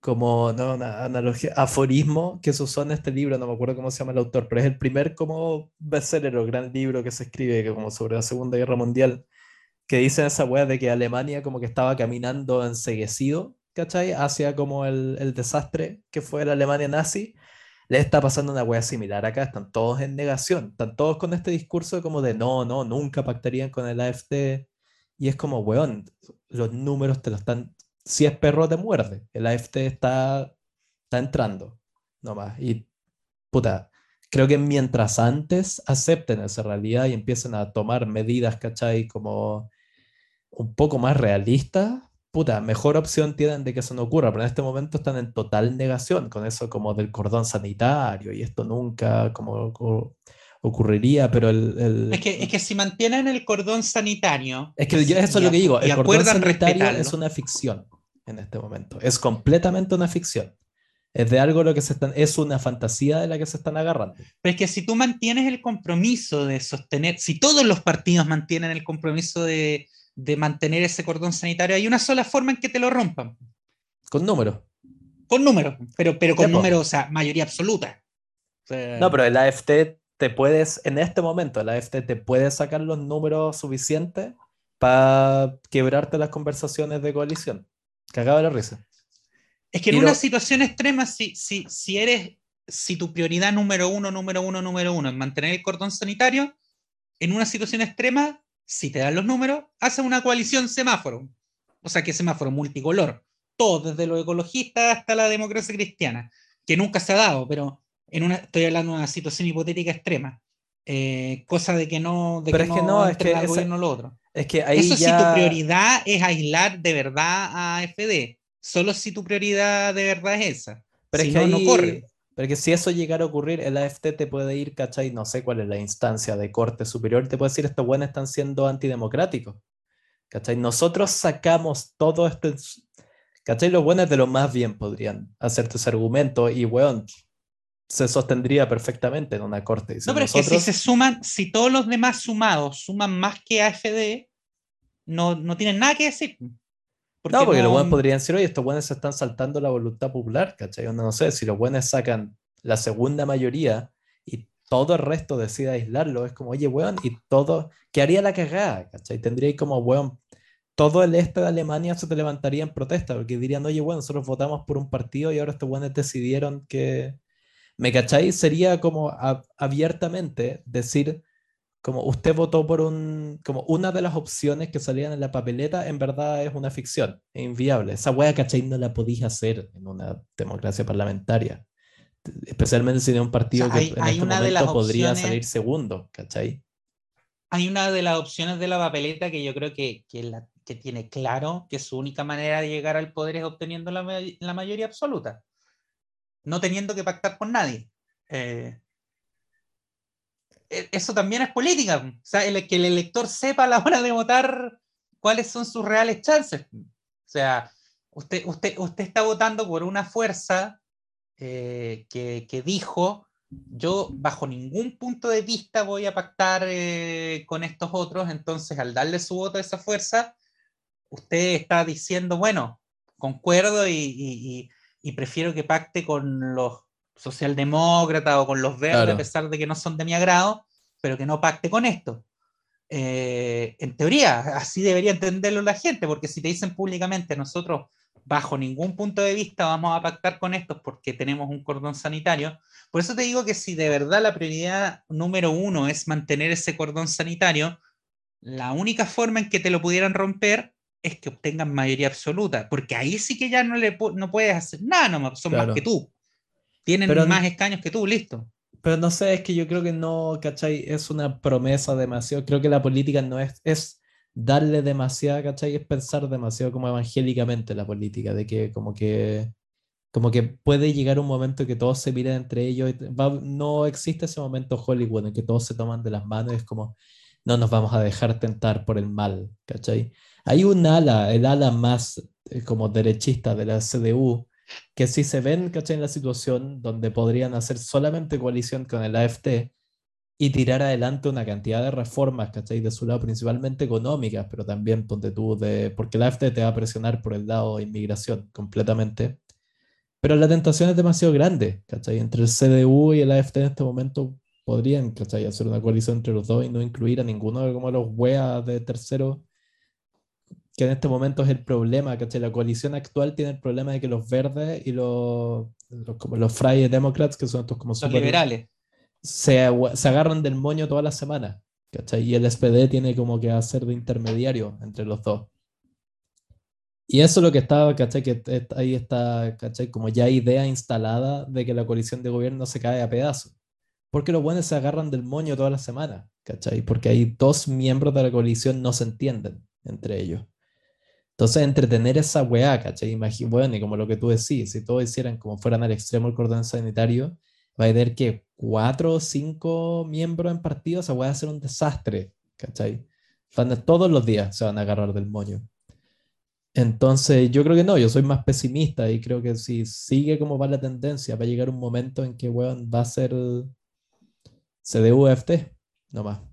como, no, una analogía, aforismo que se usó en este libro, no me acuerdo cómo se llama el autor, pero es el primer como bestseller o gran libro que se escribe que como sobre la Segunda Guerra Mundial, que dice esa wea de que Alemania como que estaba caminando enseguecido, ¿cachai? Hacia como el, el desastre que fue la Alemania nazi le está pasando una wea similar acá, están todos en negación, están todos con este discurso como de no, no, nunca pactarían con el AFD. Y es como, weón, los números te lo están, si es perro te muerde, el AFD está, está entrando, nomás. Y puta, creo que mientras antes acepten esa realidad y empiecen a tomar medidas, ¿cachai? Como un poco más realistas, puta, mejor opción tienen de que eso no ocurra, pero en este momento están en total negación con eso como del cordón sanitario y esto nunca como ocu- ocurriría, pero el... el- Es que, es que si mantienen el cordón sanitario es que yo- eso es lo que digo, el cordón sanitario respetarlo, es una ficción. En este momento. Es completamente una ficción. Es de algo lo que se están, es una fantasía de la que se están agarrando. Pero es que si tú mantienes el compromiso de sostener, si todos los partidos mantienen el compromiso de, de mantener ese cordón sanitario, hay una sola forma en que te lo rompan. Con números. Con números, pero, pero con números, o sea, mayoría absoluta. no, pero el AFT te puedes, en este momento, el AFT te puede sacar los números suficientes para quebrarte las conversaciones de coalición. Cagaba la risa. Es que en una situación extrema, si, si, si eres, si tu prioridad número uno, número uno, número uno es mantener el cordón sanitario, en una situación extrema, si te dan los números, haces una coalición semáforo. O sea, que semáforo multicolor. Todo, desde los ecologistas hasta la democracia cristiana, que nunca se ha dado, pero en una, estoy hablando de una situación hipotética extrema. Eh, cosa de que no, de pero es que no, es que lo otro. Es que ahí Eso si tu prioridad es aislar de verdad a FD. Solo si tu prioridad de verdad es esa. Pero es que no, no corre. Pero que si eso llegara a ocurrir, el AFT te puede ir, ¿cachai? No sé cuál es la instancia de corte superior, te puede decir, estos buenos están siendo antidemocráticos. ¿Cachai? Nosotros sacamos todo esto, ¿cachai? Los buenos de lo más bien podrían hacerte ese argumento y, weón, se sostendría perfectamente en una corte. no, pero es que si se suman, si todos los demás sumados suman más que AFD, no, no tienen nada que decir. no, porque los buenos podrían decir, oye, estos buenos se están saltando la voluntad popular, ¿cachai? No, no sé, si los buenos sacan la segunda mayoría y todo el resto decide aislarlo, es como, oye, weón, y todo, ¿qué haría la cagada? ¿cachai? Tendría como, weón, todo el este de Alemania se te levantaría en protesta, porque dirían, oye, bueno, nosotros votamos por un partido y ahora estos buenos decidieron que, ¿Me cacháis? Sería como abiertamente decir, como usted votó por un, como una de las opciones que salían en la papeleta, en verdad es una ficción, es inviable. Esa wea, ¿cachai? No la podías hacer en una democracia parlamentaria. Especialmente si de un partido que en este momento podría salir segundo, ¿cachai? Hay una de las opciones de la papeleta que yo creo que, que, la, que tiene claro que su única manera de llegar al poder es obteniendo la, la mayoría absoluta no teniendo que pactar con nadie. Eh, e, eso también es política. O sea, el, que el elector sepa a la hora de votar cuáles son sus reales chances. O sea, usted, usted, usted está votando por una fuerza eh, que, dijo, yo bajo ningún punto de vista voy a pactar eh, con estos otros, entonces al darle su voto a esa fuerza, usted está diciendo, bueno, concuerdo y prefiero que pacte con los socialdemócratas o con los verdes, a pesar de que no son de mi agrado, pero que no pacte con esto. Eh, en teoría, así debería entenderlo la gente, porque si te dicen públicamente, nosotros bajo ningún punto de vista vamos a pactar con estos porque tenemos un cordón sanitario, por eso te digo que si de verdad la prioridad número uno es mantener ese cordón sanitario, la única forma en que te lo pudieran romper es que obtengan mayoría absoluta, porque ahí sí que ya no, le no puedes hacer nada, no, son más que tú. Tienen más escaños que tú, listo. Pero no sé, es que yo creo que no, ¿cachai? Es una promesa demasiado. Creo que la política no es, es darle demasiado, ¿cachai? Es pensar demasiado como evangélicamente la política, de que como que como que puede llegar un momento que todos se miren entre ellos. no existe ese momento Hollywood en que todos se toman de las manos y es como, no nos vamos a dejar tentar por el mal, ¿cachai? Hay un ala, el ala más eh, como derechista de la CDU, que si se ven, ¿cachai? En la situación donde podrían hacer solamente coalición con el AFT y tirar adelante una cantidad de reformas, ¿cachai? De su lado, principalmente económicas, pero también, ponte tú, de, porque el AFT te va a presionar por el lado de inmigración completamente. Pero la tentación es demasiado grande, ¿cachai? Entre el CDU y el AFT en este momento podrían, ¿cachai? Hacer una coalición entre los dos y no incluir a ninguno de como los weas de tercero que en este momento es el problema, ¿cachai? La coalición actual tiene el problema de que los verdes y los, los, como los Friday Democrats, que son estos como los liberales, se, se, agarran del moño toda la semana, ¿cachai? Y el SPD tiene como que hacer de intermediario entre los dos. Y eso es lo que está, ¿cachai? Que ahí está, ¿cachai? Como ya idea instalada de que la coalición de gobierno se cae a pedazos. Porque los buenos se agarran del moño toda la semana, ¿cachai? Porque hay dos miembros de la coalición no se entienden entre ellos. Entonces, entretener esa weá, ¿cachai? bueno, y como lo que tú decís, si todos hicieran como fueran al extremo el cordón sanitario, va a tener que cuatro o cinco miembros en partido, esa weá va a ser un desastre, ¿cachai? todos los días se van a agarrar del moño. Entonces, yo creo que no, yo soy más pesimista y creo que si sigue como va la tendencia, va a llegar un momento en que weón, va a ser CDU-FT, nomás.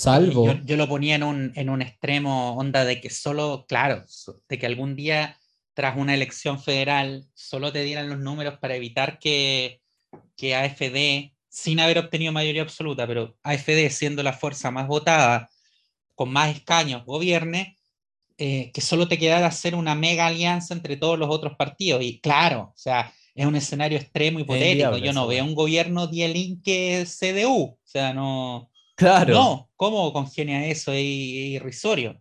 Salvo. Yo, yo, lo ponía en un, en un extremo, onda, de que solo, claro, de que algún día tras una elección federal solo te dieran los números para evitar que, que AFD, sin haber obtenido mayoría absoluta, pero AFD siendo la fuerza más votada, con más escaños, gobierne, eh, que solo te quedara hacer una mega alianza entre todos los otros partidos. Y claro, o sea, es un escenario extremo hipotético. Yo no veo un gobierno que CDU. O sea, no. Claro. No, ¿cómo congenia eso? Es irrisorio.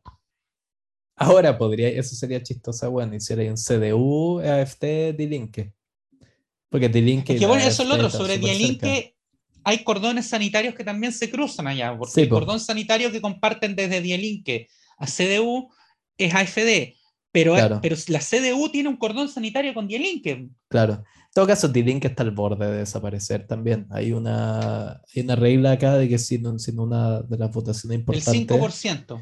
Ahora podría, eso sería chistosa, bueno, hiciera un CDU, AFT, Dilinque. Porque Dilinque. Es que bueno, eso es lo otro, sobre Dilinque hay cordones sanitarios que también se cruzan allá, porque el cordón sanitario que comparten desde Dielinque a CDU es AFD, pero, pero la CDU tiene un cordón sanitario con Dielinque. Claro. Todo caso, Dielinque está al borde de desaparecer también. Hay una, hay una regla acá de que sin, sin una de las votaciones importantes. El 5%.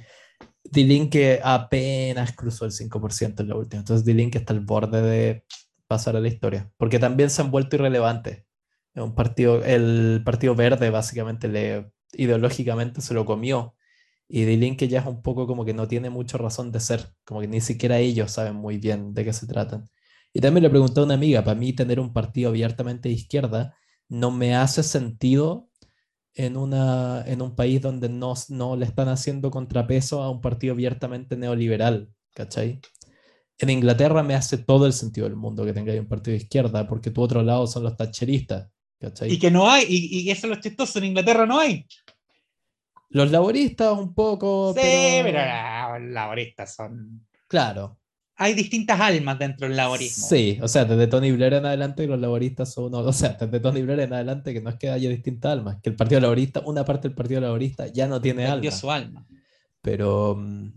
D-Link apenas cruzó el 5% en la última. Entonces D-Link está al borde de pasar a la historia. Porque también se han vuelto irrelevantes. Un partido, el Partido Verde básicamente le, ideológicamente se lo comió. Y D-Link ya es un poco como que no tiene mucha razón de ser. Como que ni siquiera ellos saben muy bien de qué se tratan. Y también le pregunté a una amiga, para mí tener un partido abiertamente de izquierda no me hace sentido en, una, en un país donde no, no le están haciendo contrapeso a un partido abiertamente neoliberal, ¿cachai? En Inglaterra me hace todo el sentido del mundo que tengáis un partido de izquierda, porque tu otro lado son los tacheristas, ¿cachai? Y que no hay, y, y eso es lo chistoso, en Inglaterra no hay. Los laboristas un poco. Sí, pero, los laboristas son. Claro, hay distintas almas dentro del laborismo. Sí, o sea, desde Tony Blair en adelante los laboristas son uno, o sea, desde Tony Blair en adelante que no es que haya distintas almas, que el Partido Laborista, una parte del Partido Laborista ya no tiene alma. su alma. Pero, mm,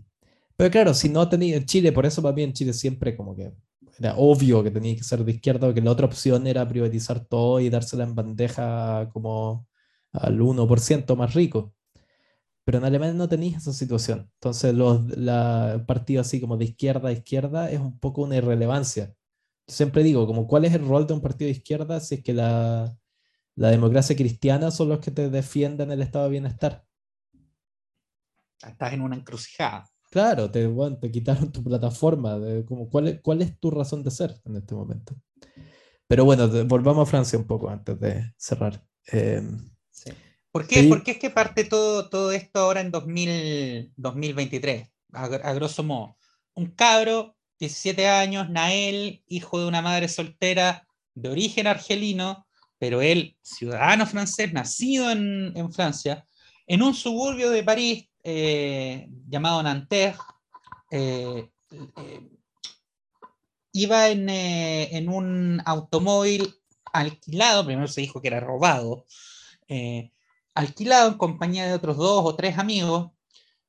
pero claro, si no tenía en Chile, por eso para mí en Chile siempre como que era obvio que tenía que ser de izquierda, que la otra opción era privatizar todo y dársela en bandeja como al 1% más rico. Pero en Alemania no tenéis esa situación. Entonces, los la, partido así como de izquierda a izquierda es un poco una irrelevancia. siempre digo, como cuál es el rol de un partido de izquierda si es que la, la democracia cristiana son los que te defienden el estado de bienestar. Estás en una encrucijada. Claro, te, te quitaron tu plataforma. De, como, ¿cuál, es, ¿Cuál es tu razón de ser en este momento? Pero bueno, volvamos a Francia un poco antes de cerrar. Eh, ¿Por qué? Porque es que parte todo, todo esto ahora en 2023, a, grosso modo. Un cabro, 17 años, Nael, hijo de una madre soltera de origen argelino, pero él, ciudadano francés, nacido en, Francia, en un suburbio de París eh, llamado Nanterre, eh, eh, iba en, en, un automóvil alquilado, primero se dijo que era robado, alquilado en compañía de otros dos o tres amigos,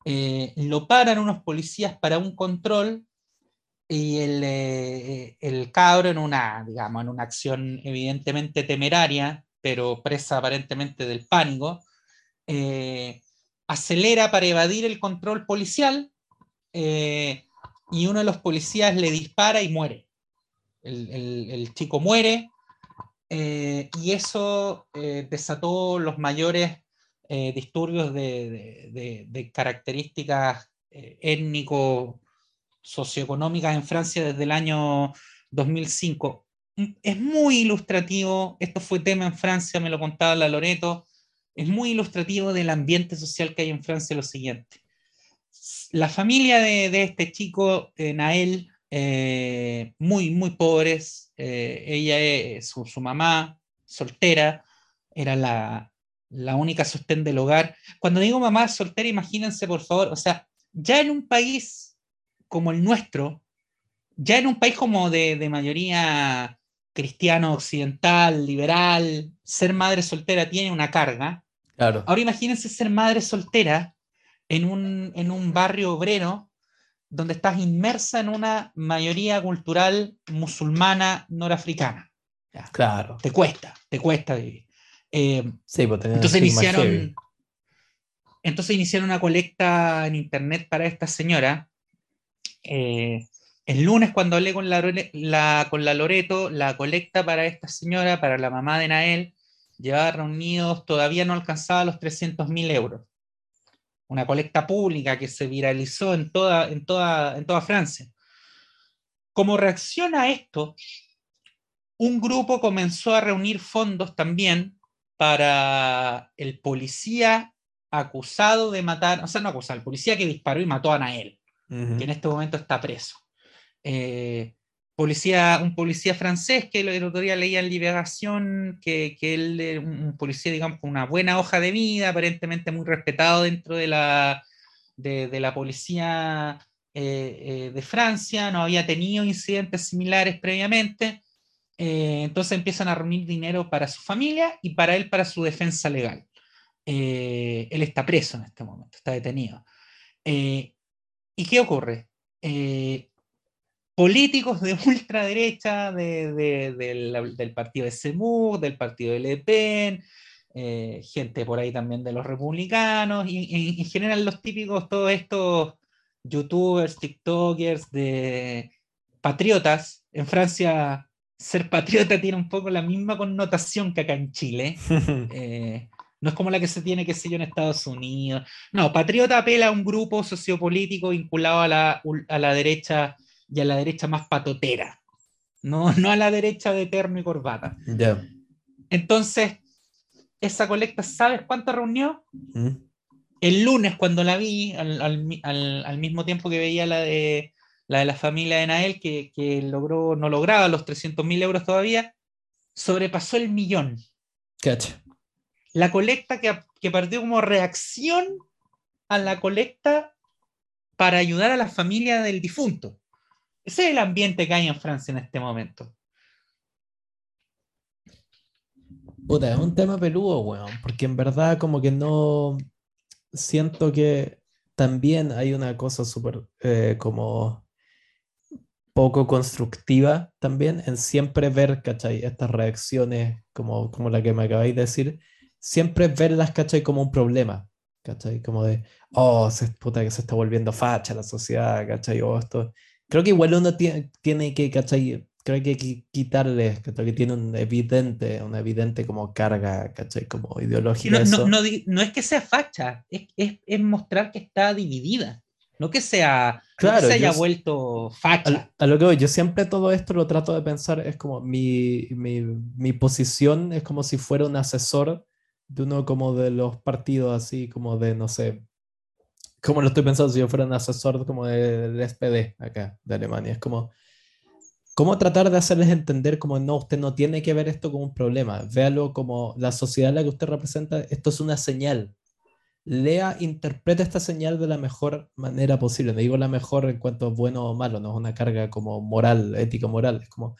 eh, lo paran unos policías para un control y el, eh, el, cabro en una, digamos, en una acción evidentemente temeraria, pero presa aparentemente del pánico, eh, acelera para evadir el control policial y uno de los policías le dispara y muere. El chico muere, eh, y eso eh, desató los mayores eh, disturbios de, características étnico-socioeconómicas en Francia desde el año 2005. Mm, es muy ilustrativo, esto fue tema en Francia, me lo contaba la Loreto, es muy ilustrativo del ambiente social que hay en Francia lo siguiente. La familia de, este chico, Nael, muy, muy pobres, eh, ella es su, mamá, soltera, era la, única sostén del hogar. Cuando digo mamá soltera, imagínense por favor, o sea, ya en un país como el nuestro, ya en un país como de, mayoría cristiano occidental, liberal, ser madre soltera tiene una carga. Claro. Ahora imagínense ser madre soltera en un, en un barrio obrero donde estás inmersa en una mayoría cultural musulmana norafricana. Claro. Te cuesta, te cuesta vivir. Eh, sí, pues entonces iniciaron, entonces iniciaron una colecta en internet para esta señora Eh, el lunes cuando hablé con la, con la Loreto, la colecta para esta señora, para la mamá de Nael, llevaba reunidos, todavía no alcanzaba los 300 mil euros. Una colecta pública que se viralizó en toda, en toda, en toda Francia. Como reacción a esto, un grupo comenzó a reunir fondos también para el policía acusado de matar, o sea, no acusado, el policía que disparó y mató a Nael, que en este momento está preso. Eh, un policía francés que el otro día leía en Liberación que, que él, un policía, digamos, con una buena hoja de vida, aparentemente muy respetado dentro de la, de, la policía eh, eh, de Francia, no había tenido incidentes similares previamente. entonces empiezan a reunir dinero para su familia y para él, para su defensa legal. él está preso en este momento, está detenido. ¿Y qué ocurre? Políticos de ultraderecha del partido de Semur, del partido de Le Pen, eh, gente por ahí también de los republicanos, y, en general los típicos, todos estos youtubers, tiktokers de patriotas. En Francia, ser patriota tiene un poco la misma connotación que acá en Chile. Eh, no es como la que se tiene, que sé yo, en Estados Unidos. No, patriota apela a un grupo sociopolítico vinculado a la, a la derecha y a la derecha más patotera, no, no a la derecha de terno y corbata. Entonces, esa colecta, ¿sabes cuánto reunió? ¿Mm? El lunes, cuando la vi, al, mismo tiempo que veía la de la, de la familia de Nael, que, logró, no lograba los 300 mil euros todavía, sobrepasó el millón. La colecta que, que partió como reacción a la colecta para ayudar a la familia del difunto. Ese es el ambiente que hay en Francia en este momento. Puta, es un tema peludo, weón, porque en verdad como que no siento que también hay una cosa súper eh, como poco constructiva también en siempre ver, ¿cachai? Estas reacciones como, como la que me acabáis de decir, siempre verlas, ¿cachai? Como un problema, ¿cachai? Como de, oh, se, puta que se está volviendo facha la sociedad, ¿cachai? O oh, esto Creo que igual uno tiene, tiene que, ¿cachai? Creo que hay que quitarle, que tiene un evidente, una evidente como carga, ¿cachai? Como ideológica. No, no, no, es que sea facha, es, es, es, mostrar que está dividida. No que sea, claro, se haya vuelto facha. A, lo que voy, yo siempre todo esto lo trato de pensar, es como mi, mi, mi posición es como si fuera un asesor de uno como de los partidos así, como de, no sé, como lo estoy pensando si yo fuera un asesor como del SPD acá, de Alemania. Es como, ¿cómo tratar de hacerles entender como no, usted no tiene que ver esto como un problema? Véalo como la sociedad en la que usted representa, esto es una señal. Lea, interprete esta señal de la mejor manera posible. No digo la mejor en cuanto a bueno o malo, no es una carga como moral, ético-moral. Es como,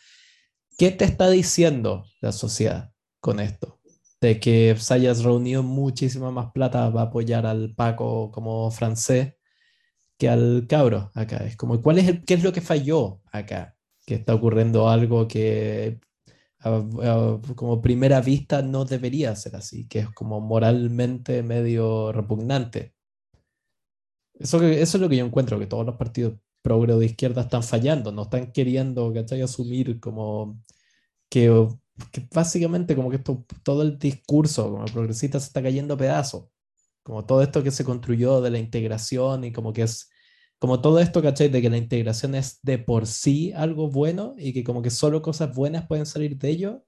¿qué te está diciendo la sociedad con esto? De que se hayas reunido muchísima más plata para apoyar al Paco como francés que al cabro acá. Es como, ¿cuál es el, ¿qué es lo que falló acá? Que está ocurriendo algo que como primera vista no debería ser así, que es como moralmente medio repugnante. Eso, eso es lo que yo encuentro, que todos los partidos progre de izquierda están fallando, no están queriendo, ¿cachai? Asumir como que que básicamente como que esto, todo el discurso como progresista se está cayendo a pedazos. Como todo esto que se construyó de la integración y como que es, como todo esto, ¿cachai? De que la integración es de por sí algo bueno y que como que solo cosas buenas pueden salir de ello.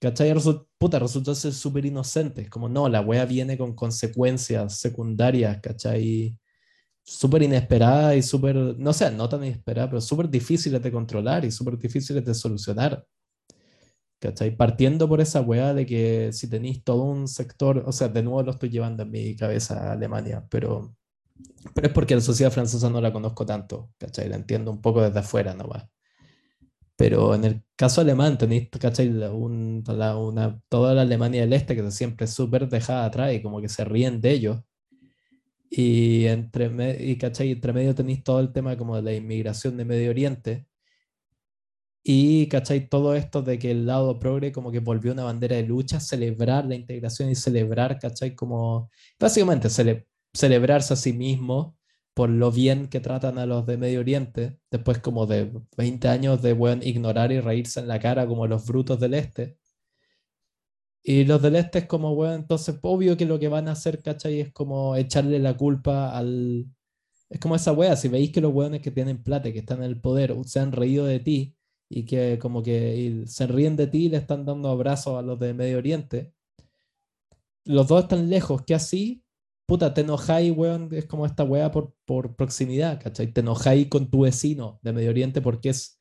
¿Cachai? puta, resulta ser súper inocente. Como no, la wea viene con consecuencias secundarias, ¿cachai? Súper inesperadas y súper, no sé, no tan inesperadas, pero súper difíciles de controlar y súper difíciles de solucionar. ¿Cachai? Partiendo por esa weá de que si tenéis todo un sector, o sea, de nuevo lo estoy llevando en mi cabeza a Alemania, pero, pero es porque la sociedad francesa no la conozco tanto, ¿cachai? La entiendo un poco desde afuera nomás. Pero en el caso alemán tenéis, ¿cachai? Un, una, toda la Alemania del Este que siempre es súper dejada atrás y como que se ríen de ellos. Y entre, y, ¿cachai? entre medio tenéis todo el tema como de la inmigración de Medio Oriente, y, ¿cachai? Todo esto de que el lado progre como que volvió una bandera de lucha, celebrar la integración y celebrar, ¿cachai? Como, básicamente, celebrarse a sí mismo por lo bien que tratan a los de Medio Oriente, después como de 20 años de buen ignorar y reírse en la cara como los brutos del este. Y los del este es como, bueno, entonces obvio que lo que van a hacer, ¿cachai? Es como echarle la culpa al... Es como esa wea, si veis que los weones que tienen plata, que están en el poder, se han reído de ti y que como que se ríen de ti y le están dando abrazos a los de Medio Oriente, los dos están lejos, que así, puta, te enojáis, weón, es como esta wea por, por proximidad, ¿cachai? Te enojáis con tu vecino de Medio Oriente porque es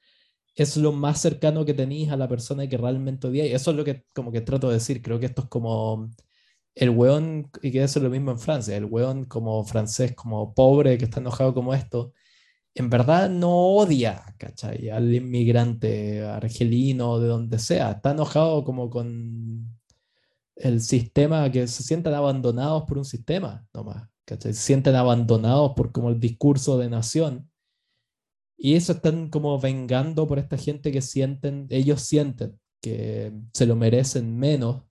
es lo más cercano que tenéis a la persona que realmente odiáis. Eso es lo que como que trato de decir. Creo que esto es como el weón, y que eso es lo mismo en Francia, el weón como francés, como pobre, que está enojado como esto, en verdad no odia, ¿cachai? Al inmigrante argelino, de donde sea. Está enojado como con el sistema, que se sienten abandonados por un sistema, nomás, ¿cachai? Se sienten abandonados por como el discurso de nación y eso están como vengando por esta gente que sienten, ellos sienten que se lo merecen menos,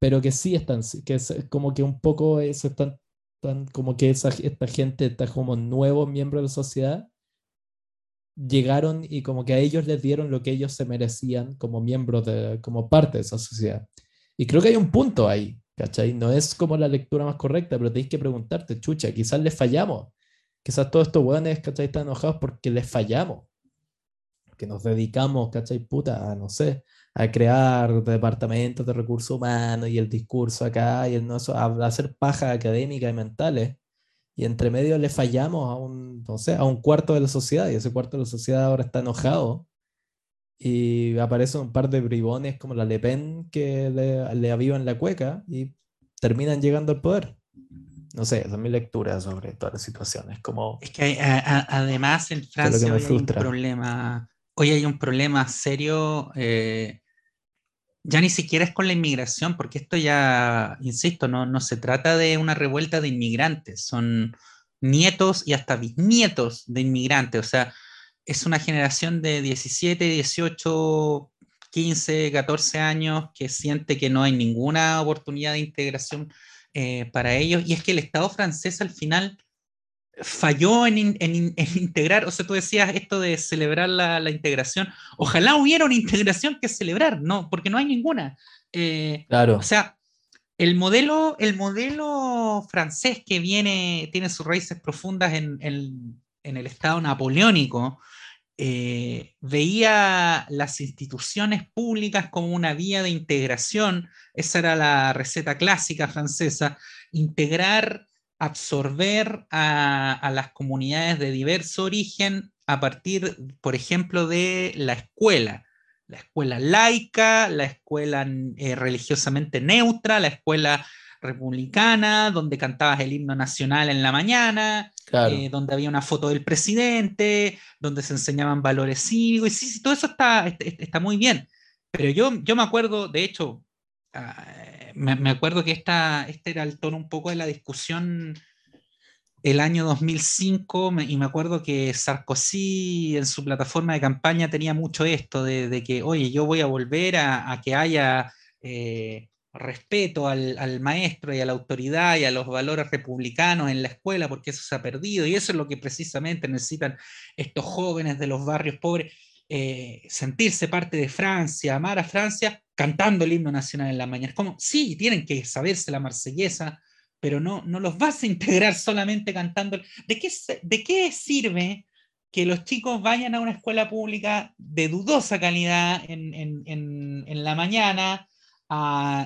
pero que sí están, que es como que un poco eso están, como que esa, esta gente está como nuevos miembros de la sociedad, llegaron y como que a ellos les dieron lo que ellos se merecían como miembros de, como parte de esa sociedad. Y creo que hay un punto ahí, ¿cachai? No es como la lectura más correcta, pero tenéis que preguntarte, chucha, quizás les fallamos Quizás todos estos weones, ¿cachai? Están enojados porque les fallamos. Que nos dedicamos, ¿cachai? Puta, a, no sé, a crear departamentos de recursos humanos y el discurso acá y el no, a hacer paja académica y mentales. Y entre medio le fallamos a un, no sé, a un cuarto de la sociedad y ese cuarto de la sociedad ahora está enojado y aparecen un par de bribones como la Le Pen que le, le avivan la cueca y terminan llegando al poder. No sé, esa es mi lectura sobre todas las situaciones. Como es que además en Francia hoy hay un problema, hoy hay un problema serio, eh, ya ni siquiera es con la inmigración, porque esto ya, insisto, no, no se trata de una revuelta de inmigrantes, son nietos y hasta bisnietos de inmigrantes, o sea, es una generación de 17, 18, 15, 14 años que siente que no hay ninguna oportunidad de integración eh, para ellos, y es que el Estado francés al final falló en, integrar, o sea, tú decías esto de celebrar la, integración, ojalá hubiera una integración que celebrar, no, porque no hay ninguna. Eh, claro. O sea, el modelo, el modelo francés que viene, tiene sus raíces profundas en, en el Estado napoleónico, eh, veía las instituciones públicas como una vía de integración, esa era la receta clásica francesa, integrar, absorber a, las comunidades de diverso origen a partir, por ejemplo, de la escuela, la escuela laica, la escuela eh, religiosamente neutra, la escuela republicana, donde cantabas el himno nacional en la mañana, eh, donde había una foto del presidente, donde se enseñaban valores cívicos, y sí, sí todo eso está, está muy bien. Pero yo, yo me acuerdo, de hecho, ah, me, acuerdo que esta, este era el tono un poco de la discusión el año 2005, y me acuerdo que Sarkozy en su plataforma de campaña tenía mucho esto de, que, oye, yo voy a volver a, que haya... Eh, respeto al, maestro y a la autoridad y a los valores republicanos en la escuela, porque eso se ha perdido y eso es lo que precisamente necesitan estos jóvenes de los barrios pobres, eh, sentirse parte de Francia, amar a Francia, cantando el himno nacional en la mañana. Como, sí, tienen que saberse la marsellesa, pero no, no los vas a integrar solamente cantando. ¿De qué, de qué sirve que los chicos vayan a una escuela pública de dudosa calidad en, en, en, la mañana?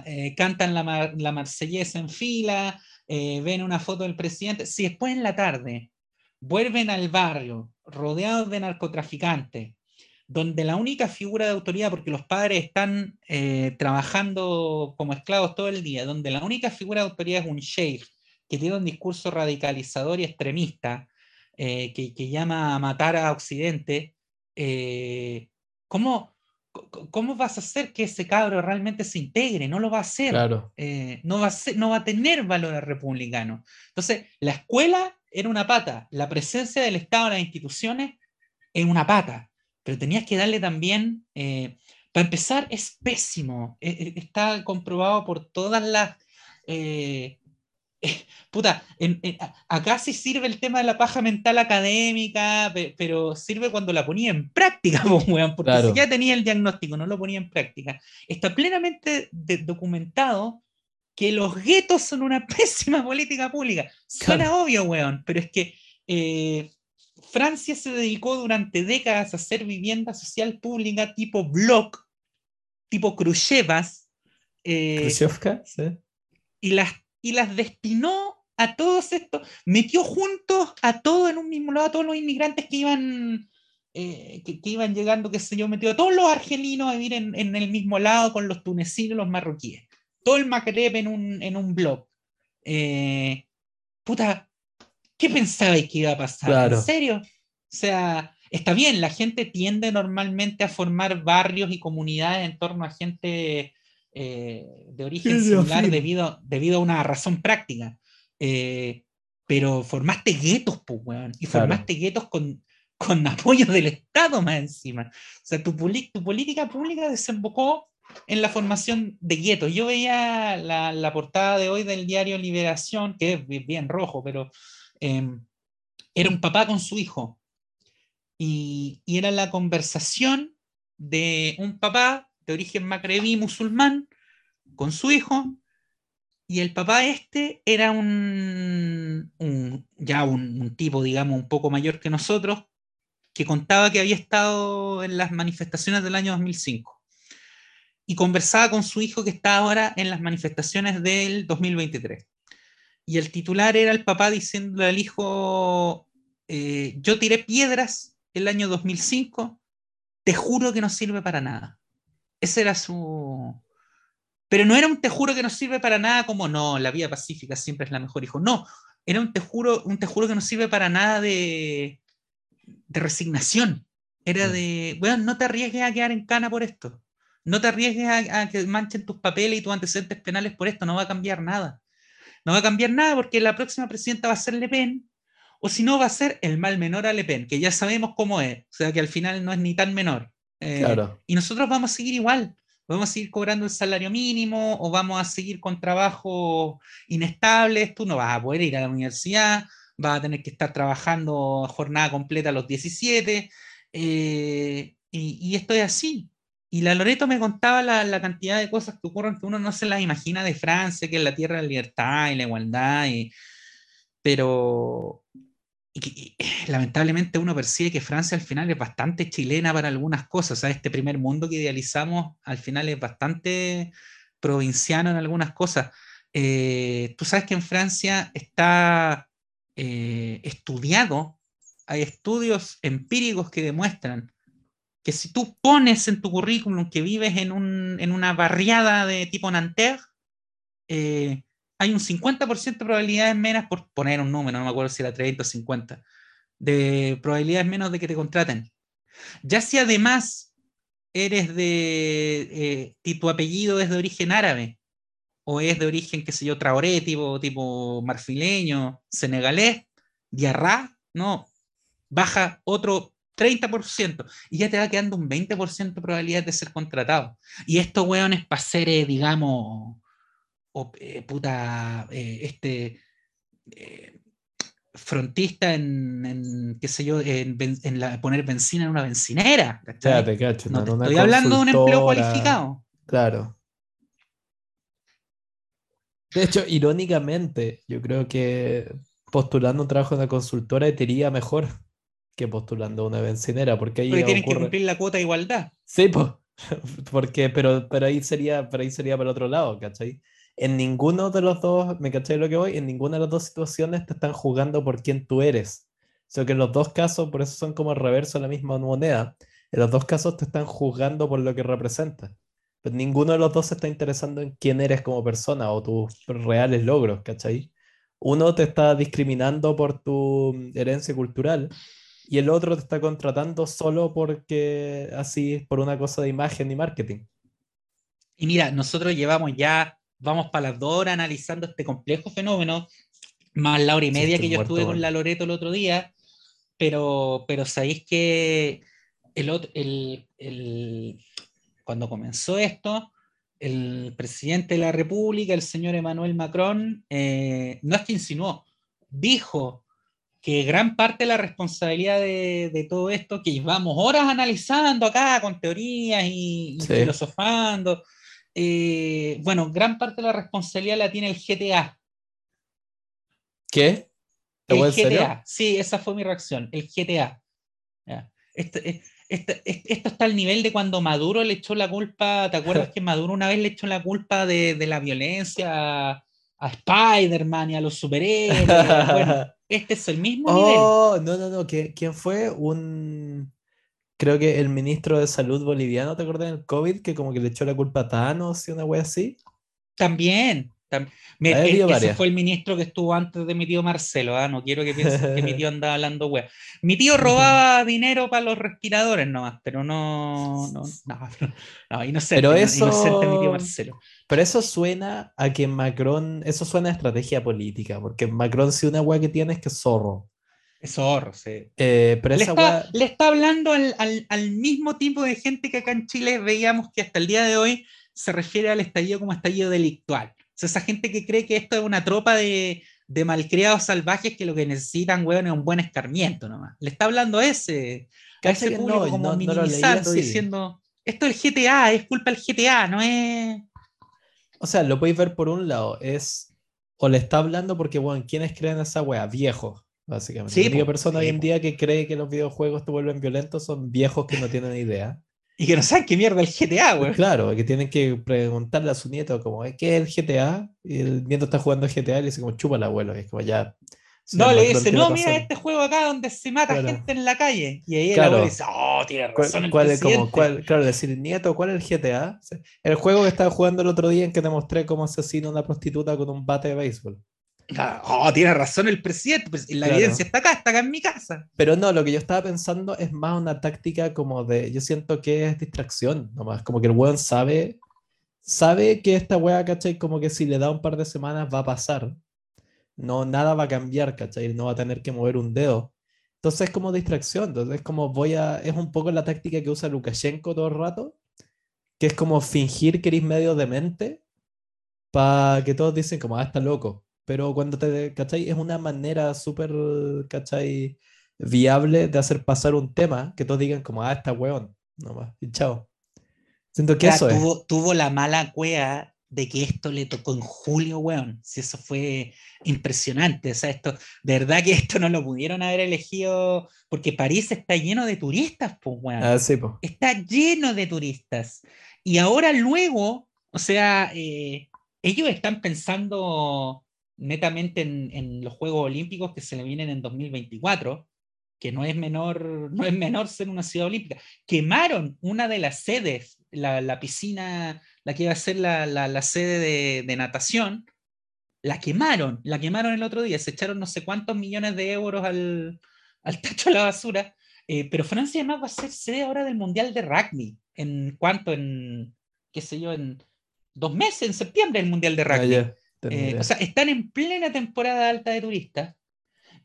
Eh, cantan la, la, marsellesa en fila, eh, ven una foto del presidente, si después en la tarde vuelven al barrio rodeados de narcotraficantes, donde la única figura de autoridad, porque los padres están eh, trabajando como esclavos todo el día, donde la única figura de autoridad es un sheikh que tiene un discurso radicalizador y extremista, que, que, llama a matar a Occidente, ¿cómo, ¿cómo vas a hacer que ese cabro realmente se integre? No lo va a hacer. Eh, no, va a no va a tener valor republicano. Entonces, la escuela era una pata, la presencia del Estado en las instituciones es una pata, pero tenías que darle también, eh, para empezar, es pésimo, e, e, está comprobado por todas las... Eh, puta, acá sí sirve el tema de la paja mental académica, pero sirve cuando la ponía en práctica, porque si ya tenía el diagnóstico, no lo ponía en práctica. Está plenamente documentado que los guetos son una pésima política pública. Suena obvio, weón, pero es que eh, Francia se dedicó durante décadas a hacer vivienda social pública tipo block, tipo Khrushchevas. Eh, sí. Y las y las destinó a todos estos, metió juntos a todos en un mismo lado, a todos los inmigrantes que iban, eh, que, iban llegando, qué sé yo, metió a todos los argelinos a vivir en, el mismo lado con los tunecinos y los marroquíes. Todo el Magreb en un, en un blog. Eh, puta, ¿qué pensabais que iba a pasar? ¿En serio? O sea, está bien, la gente tiende normalmente a formar barrios y comunidades en torno a gente eh, de origen similar debido, debido a una razón práctica. Eh, pero formaste guetos, pues, weón, y formaste guetos con, con apoyo del Estado más encima. O sea, tu, tu política pública desembocó en la formación de guetos. Yo veía la, la, portada de hoy del diario Liberación, que es bien rojo, pero em, era un papá con su hijo. Y, era la conversación de un papá de origen macrebí musulmán con su hijo y el papá este era un, ya un, tipo, digamos, un poco mayor que nosotros, que contaba que había estado en las manifestaciones del año 2005 y conversaba con su hijo que está ahora en las manifestaciones del 2023. Y el titular era el papá diciéndole al hijo, eh, yo tiré piedras el año 2005, te juro que no sirve para nada. Ese era su... Pero no era un te juro que no sirve para nada como no, la vía pacífica siempre es la mejor, hijo. No, era un te juro, un te juro que no sirve para nada de, de resignación. Era mm. de, bueno, no te arriesgues a quedar en cana por esto. No te arriesgues a, que manchen tus papeles y tus antecedentes penales por esto. No va a cambiar nada. No va a cambiar nada porque la próxima presidenta va a ser Le Pen, o si no, va a ser el mal menor a Le Pen, que ya sabemos cómo es. O sea, que al final no es ni tan menor. Eh, y nosotros vamos a seguir igual. Vamos a seguir cobrando el salario mínimo o vamos a seguir con trabajo inestables. Tú no vas a poder ir a la universidad, vas a tener que estar trabajando jornada completa a los 17. Eh, y, esto es así. Y la Loreto me contaba la, cantidad de cosas que ocurren que uno no se las imagina de Francia, que es la tierra de la libertad y la igualdad. pero y, lamentablemente uno percibe que Francia al final es bastante chilena para algunas cosas. O sea, este primer mundo que idealizamos al final es bastante provinciano en algunas cosas. Eh, tú sabes que en Francia está eh, estudiado, hay estudios empíricos que demuestran que si tú pones en tu currículum que vives en, un, en una barriada de tipo Nanterre, eh, hay un 50% de probabilidades menos, por poner un número, no me acuerdo si era 30 o 50, de probabilidades menos de que te contraten. Ya si además eres de, eh, tu apellido es de origen árabe, o es de origen, qué sé yo, traoré, tipo, tipo marfileño, senegalés, diarra, no, baja otro 30% y ya te va quedando un 20% de probabilidad de ser contratado. Y estos hueones para ser, eh, digamos, o eh, puta, eh, este frontista en, qué sé yo, en, poner benzina en una bencinera. estoy hablando de un empleo cualificado. Claro. De hecho, irónicamente, yo creo que postulando un trabajo en una consultora te iría mejor que postulando una bencinera, porque ahí porque tienen que cumplir la cuota de igualdad. Sí, pues, porque, pero, pero ahí sería, pero ahí sería para otro lado, ¿cachai? en ninguno de los dos, ¿me caché lo que voy? En ninguna de las dos situaciones te están jugando por quién tú eres. O sea que en los dos casos, por eso son como el reverso de la misma moneda. En los dos casos te están juzgando por lo que representas. Pero ninguno de los dos se está interesando en quién eres como persona o tus reales logros, ¿cachai? Uno te está discriminando por tu herencia cultural y el otro te está contratando solo porque así, por una cosa de imagen y marketing. Y mira, nosotros llevamos ya vamos para las dos horas analizando este complejo fenómeno, más la hora y media que yo estuve con la Loreto el otro día, pero, pero sabéis que el, el, el, cuando comenzó esto, el presidente de la República, el señor Emmanuel Macron, eh, no es que insinuó, dijo que gran parte de la responsabilidad de, todo esto, que llevamos horas analizando acá con teorías y, filosofando, eh, bueno, gran parte de la responsabilidad la tiene el GTA. ¿Qué? El GTA, sí, esa fue mi reacción, el GTA. Este, este, esto está al nivel de cuando Maduro le echó la culpa, ¿te acuerdas que Maduro una vez le echó la culpa de, la violencia a, Spider-Man y a los superhéroes? bueno, este es el mismo oh, No, no, no, ¿quién fue? Un... Creo que el ministro de Salud boliviano, ¿te acuerdas del COVID? Que como que le echó la culpa a Thanos y una wea así. También, ese fue el ministro que estuvo antes de mi tío Marcelo, ¿ah? no quiero que piensen que mi tío andaba hablando wea. Mi tío robaba dinero para los respiradores nomás, pero no, no, no, no inocente, pero eso, mi tío Marcelo. Pero eso suena a que Macron, eso suena a estrategia política, porque Macron si una wea que tiene es que es zorro. Es zorro, sí. Eh, pero le, está, le, está, hablando al, al, al mismo tipo de gente que acá en Chile veíamos que hasta el día de hoy se refiere al estallido como estallido delictual esa gente que cree que esto es una tropa de, de malcriados salvajes que lo que necesitan, weón, es un buen escarmiento nomás. Le está hablando a ese, a ese público como minimizando, diciendo, esto es el GTA, es culpa del GTA, no es... O sea, lo podéis ver por un lado, es, o le está hablando porque, bueno, ¿quiénes creen esa wea? Viejos, básicamente. Sí, la única persona hoy en día que cree que los videojuegos te vuelven violentos son viejos que no tienen idea y que no saben qué mierda es el GTA, güey. Claro, que tienen que preguntarle a su nieto como, ¿qué es el GTA? Y el nieto está jugando GTA y le dice como, chupa el abuelo, y es como ya... No, le dice, no, mira este juego acá donde se mata gente en la calle. Y ahí el abuelo dice, oh, tiene razón. ¿Cuál, el como, cuál, claro, decir, nieto, ¿cuál es el GTA? El juego que estaba jugando el otro día en que te mostré cómo asesina a una prostituta con un bate de béisbol. Oh, tiene razón el presidente, pues la evidencia está acá, está acá en mi casa. Pero no, lo que yo estaba pensando es más una táctica como de, yo siento que es distracción, nomás, como que el weón sabe, sabe que esta wea, ¿cachai? Como que si le da un par de semanas va a pasar, no, nada va a cambiar, ¿cachai? No va a tener que mover un dedo. Entonces es como distracción, entonces es como voy a, es un poco la táctica que usa Lukashenko todo el rato, que es como fingir que eres medio demente, para que todos dicen como, ah, está loco pero cuando te, ¿cachai? Es una manera súper, ¿cachai? Viable de hacer pasar un tema que todos digan como, ah, está weón, nomás, y chao. Siento que eso tuvo, es. Tuvo la mala cuea de que esto le tocó en julio, weón. Si eso fue impresionante. O sea, esto, de verdad que esto no lo pudieron haber elegido porque París está lleno de turistas, pues, weón. Ah, sí, pues. Está lleno de turistas. Y ahora luego, o sea, eh, ellos están pensando netamente en, los Juegos Olímpicos que se le vienen en 2024, que no es menor, no es menor ser una ciudad olímpica. Quemaron una de las sedes, la, piscina, la que iba a ser la, sede de, natación, la quemaron, la quemaron el otro día, se echaron no sé cuántos millones de euros al, al tacho de la basura. Eh, pero Francia además va a ser sede ahora del Mundial de Rugby. ¿En cuánto? En, qué sé yo, en dos meses, en septiembre, el Mundial de ah, Rugby. Eh, o sea, están en plena temporada alta de turistas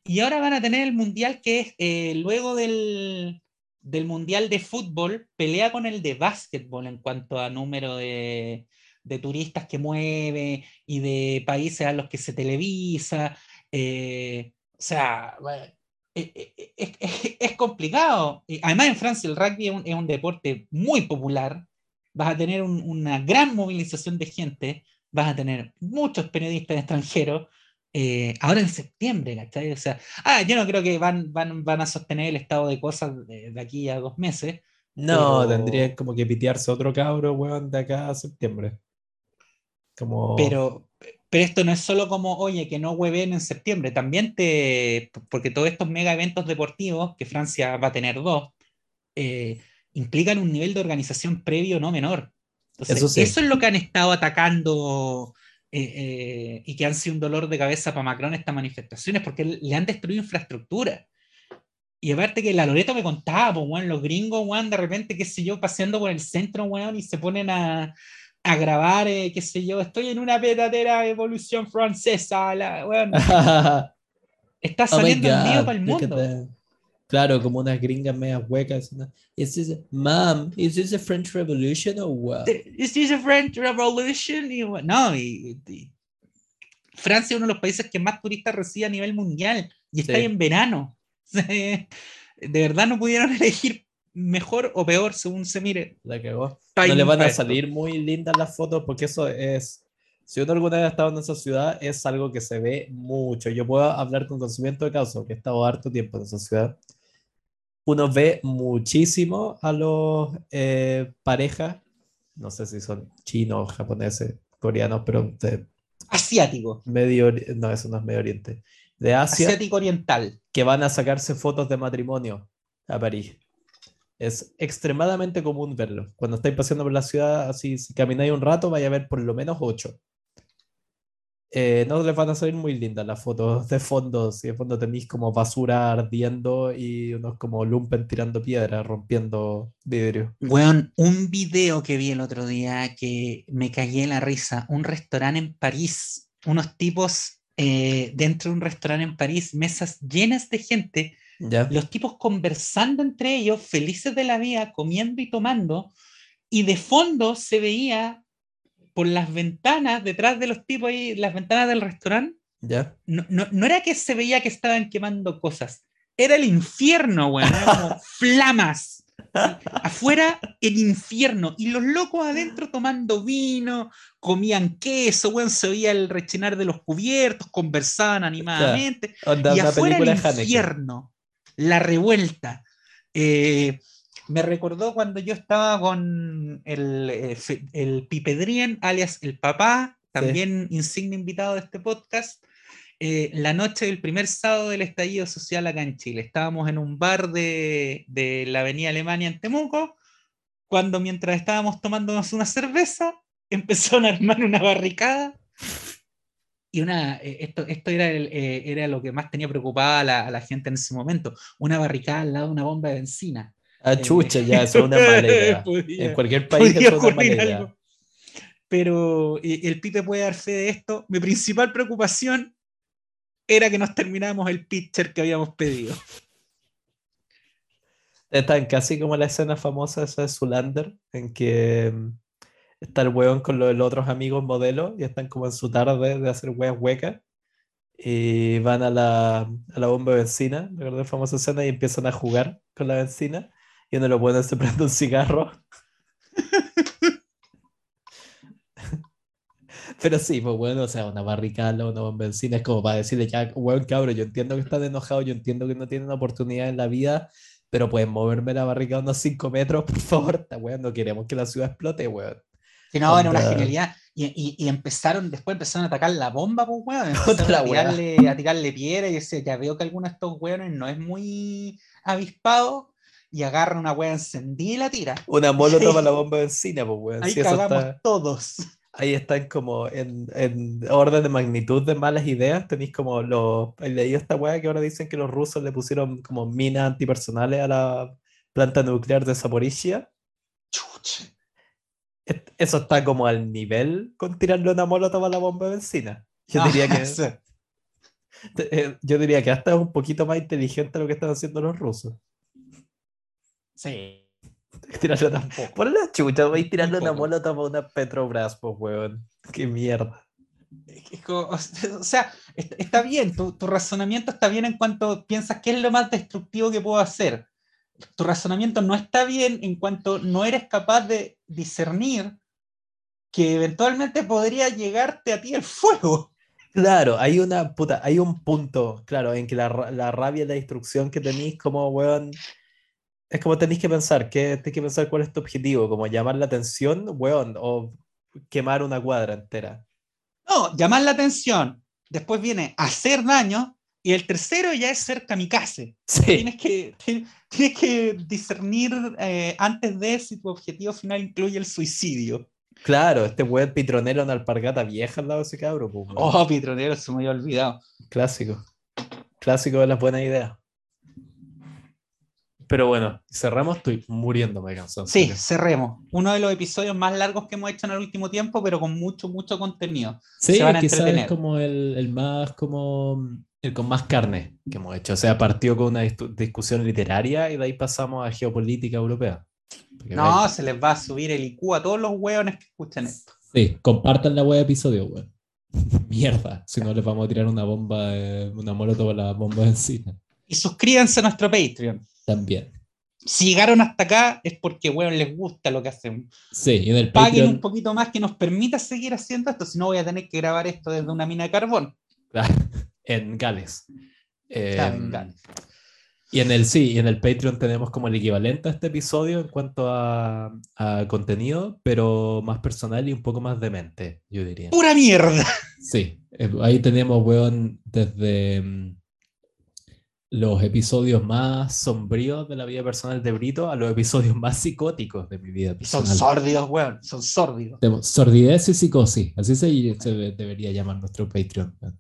y ahora van a tener el mundial que es eh, luego del, del, mundial de fútbol, pelea con el de básquetbol en cuanto a número de, de turistas que mueve y de países a los que se televisa. Eh, o sea, es, complicado. Además, en Francia el rugby es un, deporte muy popular. Vas a tener una gran movilización de gente vas a tener muchos periodistas extranjeros. Eh, ahora en septiembre, ¿cachai? O sea, ah, yo no creo que van, van, van a sostener el estado de cosas de, aquí a dos meses. No, tendría como que pitearse otro cabro, weón, de acá a septiembre. Como... Pero, pero esto no es solo como, oye, que no hueven en septiembre, también te, porque todos estos mega eventos deportivos, que Francia va a tener dos, eh, implican un nivel de organización previo no menor eso, es lo que han estado atacando eh, eh, y que han sido un dolor de cabeza para Macron estas manifestaciones, porque le han destruido infraestructura. Y aparte que la Loreto me contaba, pues, bueno, los gringos, bueno, de repente, qué sé yo, paseando por el centro, bueno, y se ponen a, a grabar, eh, qué sé yo, estoy en una verdadera evolución francesa, la, bueno, está oh saliendo el lío para el mundo. Claro, como unas gringas medias huecas. ¿no? Is this, Mom, is this a French Revolution or what? Is this a French Revolution? Y, no, y, y- Francia es uno de los países que más turistas recibe a nivel mundial y está Sí. ahí en verano. De verdad no pudieron elegir mejor o peor según se mire. La cagó. No le van a salir muy lindas las fotos porque eso es. Si uno alguna vez ha estado en esa ciudad, es algo que se ve mucho. Yo puedo hablar con conocimiento de causa, que he estado harto tiempo en esa ciudad. Uno ve muchísimo a los eh, parejas, no sé si son chinos, japoneses, coreanos, pero de Asiático. Medio no, eso no es Medio Oriente, de Asia, Asiático oriental. que van a sacarse fotos de matrimonio a París. Es extremadamente común verlo. Cuando estáis paseando por la ciudad, así, si camináis un rato, vais a ver por lo menos ocho. Eh, no les van a salir muy lindas las fotos de fondo. Si de fondo tenéis como basura ardiendo y unos como lumpen tirando piedras, rompiendo vidrio. Weón, un video que vi el otro día que me cagué en la risa. Un restaurante en París. Unos tipos eh, dentro de un restaurante en París, mesas llenas de gente. ¿Ya? Los tipos conversando entre ellos, felices de la vida, comiendo y tomando. Y de fondo se veía por las ventanas, detrás de los tipos ahí, las ventanas del restaurante. ¿Ya? No, no, no era que se veía que estaban quemando cosas. Era el infierno, weón. Era como flamas. Afuera el infierno y los locos adentro tomando vino, comían queso, weón, se oía el rechinar de los cubiertos, conversaban animadamente Onda, y afuera el Haneke. infierno, la revuelta. Eh, me recordó cuando yo estaba con el, eh, el Pipedrien, alias el papá, también insigne invitado de este podcast, eh, la noche del primer sábado del estallido social acá en Chile. Estábamos en un bar de, de la Avenida Alemania en Temuco, cuando mientras estábamos tomándonos una cerveza, empezaron a armar una barricada. Y una, eh, esto, esto era, el, eh, era lo que más tenía preocupada a la, a la gente en ese momento, una barricada al lado de una bomba de benzina. Ah, chucha, ya, eso es una mala idea. En cualquier país eso es una mala idea. algo. Pero eh, el Pipe puede dar fe de esto. Mi principal preocupación era que nos termináramos el pitcher que habíamos pedido. Están casi como la escena famosa esa de Zulander, en que mm, está el weón con los, los otros amigos modelos y están como en su tarde de hacer weas huecas y van a la, a la bomba de benzina, ¿te acuerdas de la famosa escena? Y empiezan a jugar con la benzina y uno de los buenos se prende un cigarro. Pero sí, pues bueno, o sea, una barricada, una benzina es como para decirle ya, weón, cabrón, yo entiendo que están enojados, yo entiendo que no tienen oportunidad en la vida, pero pueden moverme la barricada unos 5 metros, por favor. Weón, no queremos que la ciudad explote, weón. Que no, era una genialidad. Y, y- y empezaron, después empezaron a atacar la bomba, pues, weón. Empezaron a tirarle, a tirarle piedra y decía, ya veo que alguno de estos weones no es muy avispado y agarra una weá encendida y la tira. Una molotov a la bomba de benzina, pues weón. Ahí cagamos está- todos. ahí están como en, en orden de magnitud de malas ideas. Tenéis como los. ¿Has leído esta weá que ahora dicen que los rusos le pusieron como minas antipersonales a la planta nuclear de Zaporizhia? Chuch. Eso está como al nivel con tirarle una molotov a la bomba de benzina. Yo Ah, diría que, sí. eh, yo diría que hasta es un poquito más inteligente lo que están haciendo los rusos. Sí. Tirarle una, por la chucha, voy a tirarle una molotov a una Petrobras, pues, weón. Qué mierda. O sea, est- está bien, tu, tu razonamiento está bien en cuanto piensas qué es lo más destructivo que puedo hacer. Tu razonamiento no está bien en cuanto no eres capaz de discernir que eventualmente podría llegarte a ti el fuego. Claro, hay una puta, hay un punto, claro, en que la, la rabia y la destrucción que tenéis como weón, es como tenéis que pensar, que tenéis que pensar cuál es tu objetivo, como llamar la atención, weón, o quemar una cuadra entera. No, llamar la atención. Después viene hacer daño. Y el tercero ya es ser kamikaze. Sí, Tienes que, ti- tienes que discernir eh, antes de si tu objetivo final incluye el suicidio. claro, este weón pitronero en alpargata vieja al lado de ese cabro, pues. Oh, Pitronero, se me había olvidado. Clásico. Clásico de las buenas ideas. Pero bueno, cerramos, estoy muriéndome de cansancio. Sí, cerremos. Uno de los episodios más largos que hemos hecho en el último tiempo, pero con mucho, mucho contenido. Sí, Se van a quizás es como el, el más como el con más carne que hemos hecho. O sea, partió con una dis- discusión literaria y de ahí pasamos a geopolítica europea. Porque No, ven- se les va a subir el IQ a todos los hueones que escuchan esto. Sí, compartan la web episodio, weón. Mierda, si no les vamos a tirar una bomba, eh, una molotov a la bomba de encima. Y suscríbanse a nuestro Patreon. También. Si llegaron hasta acá es porque, weón, les gusta lo que hacemos. Sí, y en el Paguen un Patreon, poquito más que nos permita seguir haciendo esto, si no voy a tener que grabar esto desde una mina de carbón. en Gales. Eh, Claro, en Gales. Y en el sí, y en el Patreon tenemos como el equivalente a este episodio en cuanto a, a contenido, pero más personal y un poco más demente, yo diría. ¡Pura mierda! Sí, eh, ahí tenemos, weón, desde mm, los episodios más sombríos de la vida personal de Brito a los episodios más psicóticos de mi vida Son personal. sórdidos, weón, son sórdidos. Tenemos Sordidez y psicosis, así se, se debería llamar nuestro Patreon. weón.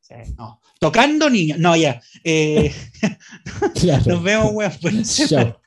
Sí, no. Tocando niños. No, ya. Eh, Claro. nos vemos, weón. Buenas Chao.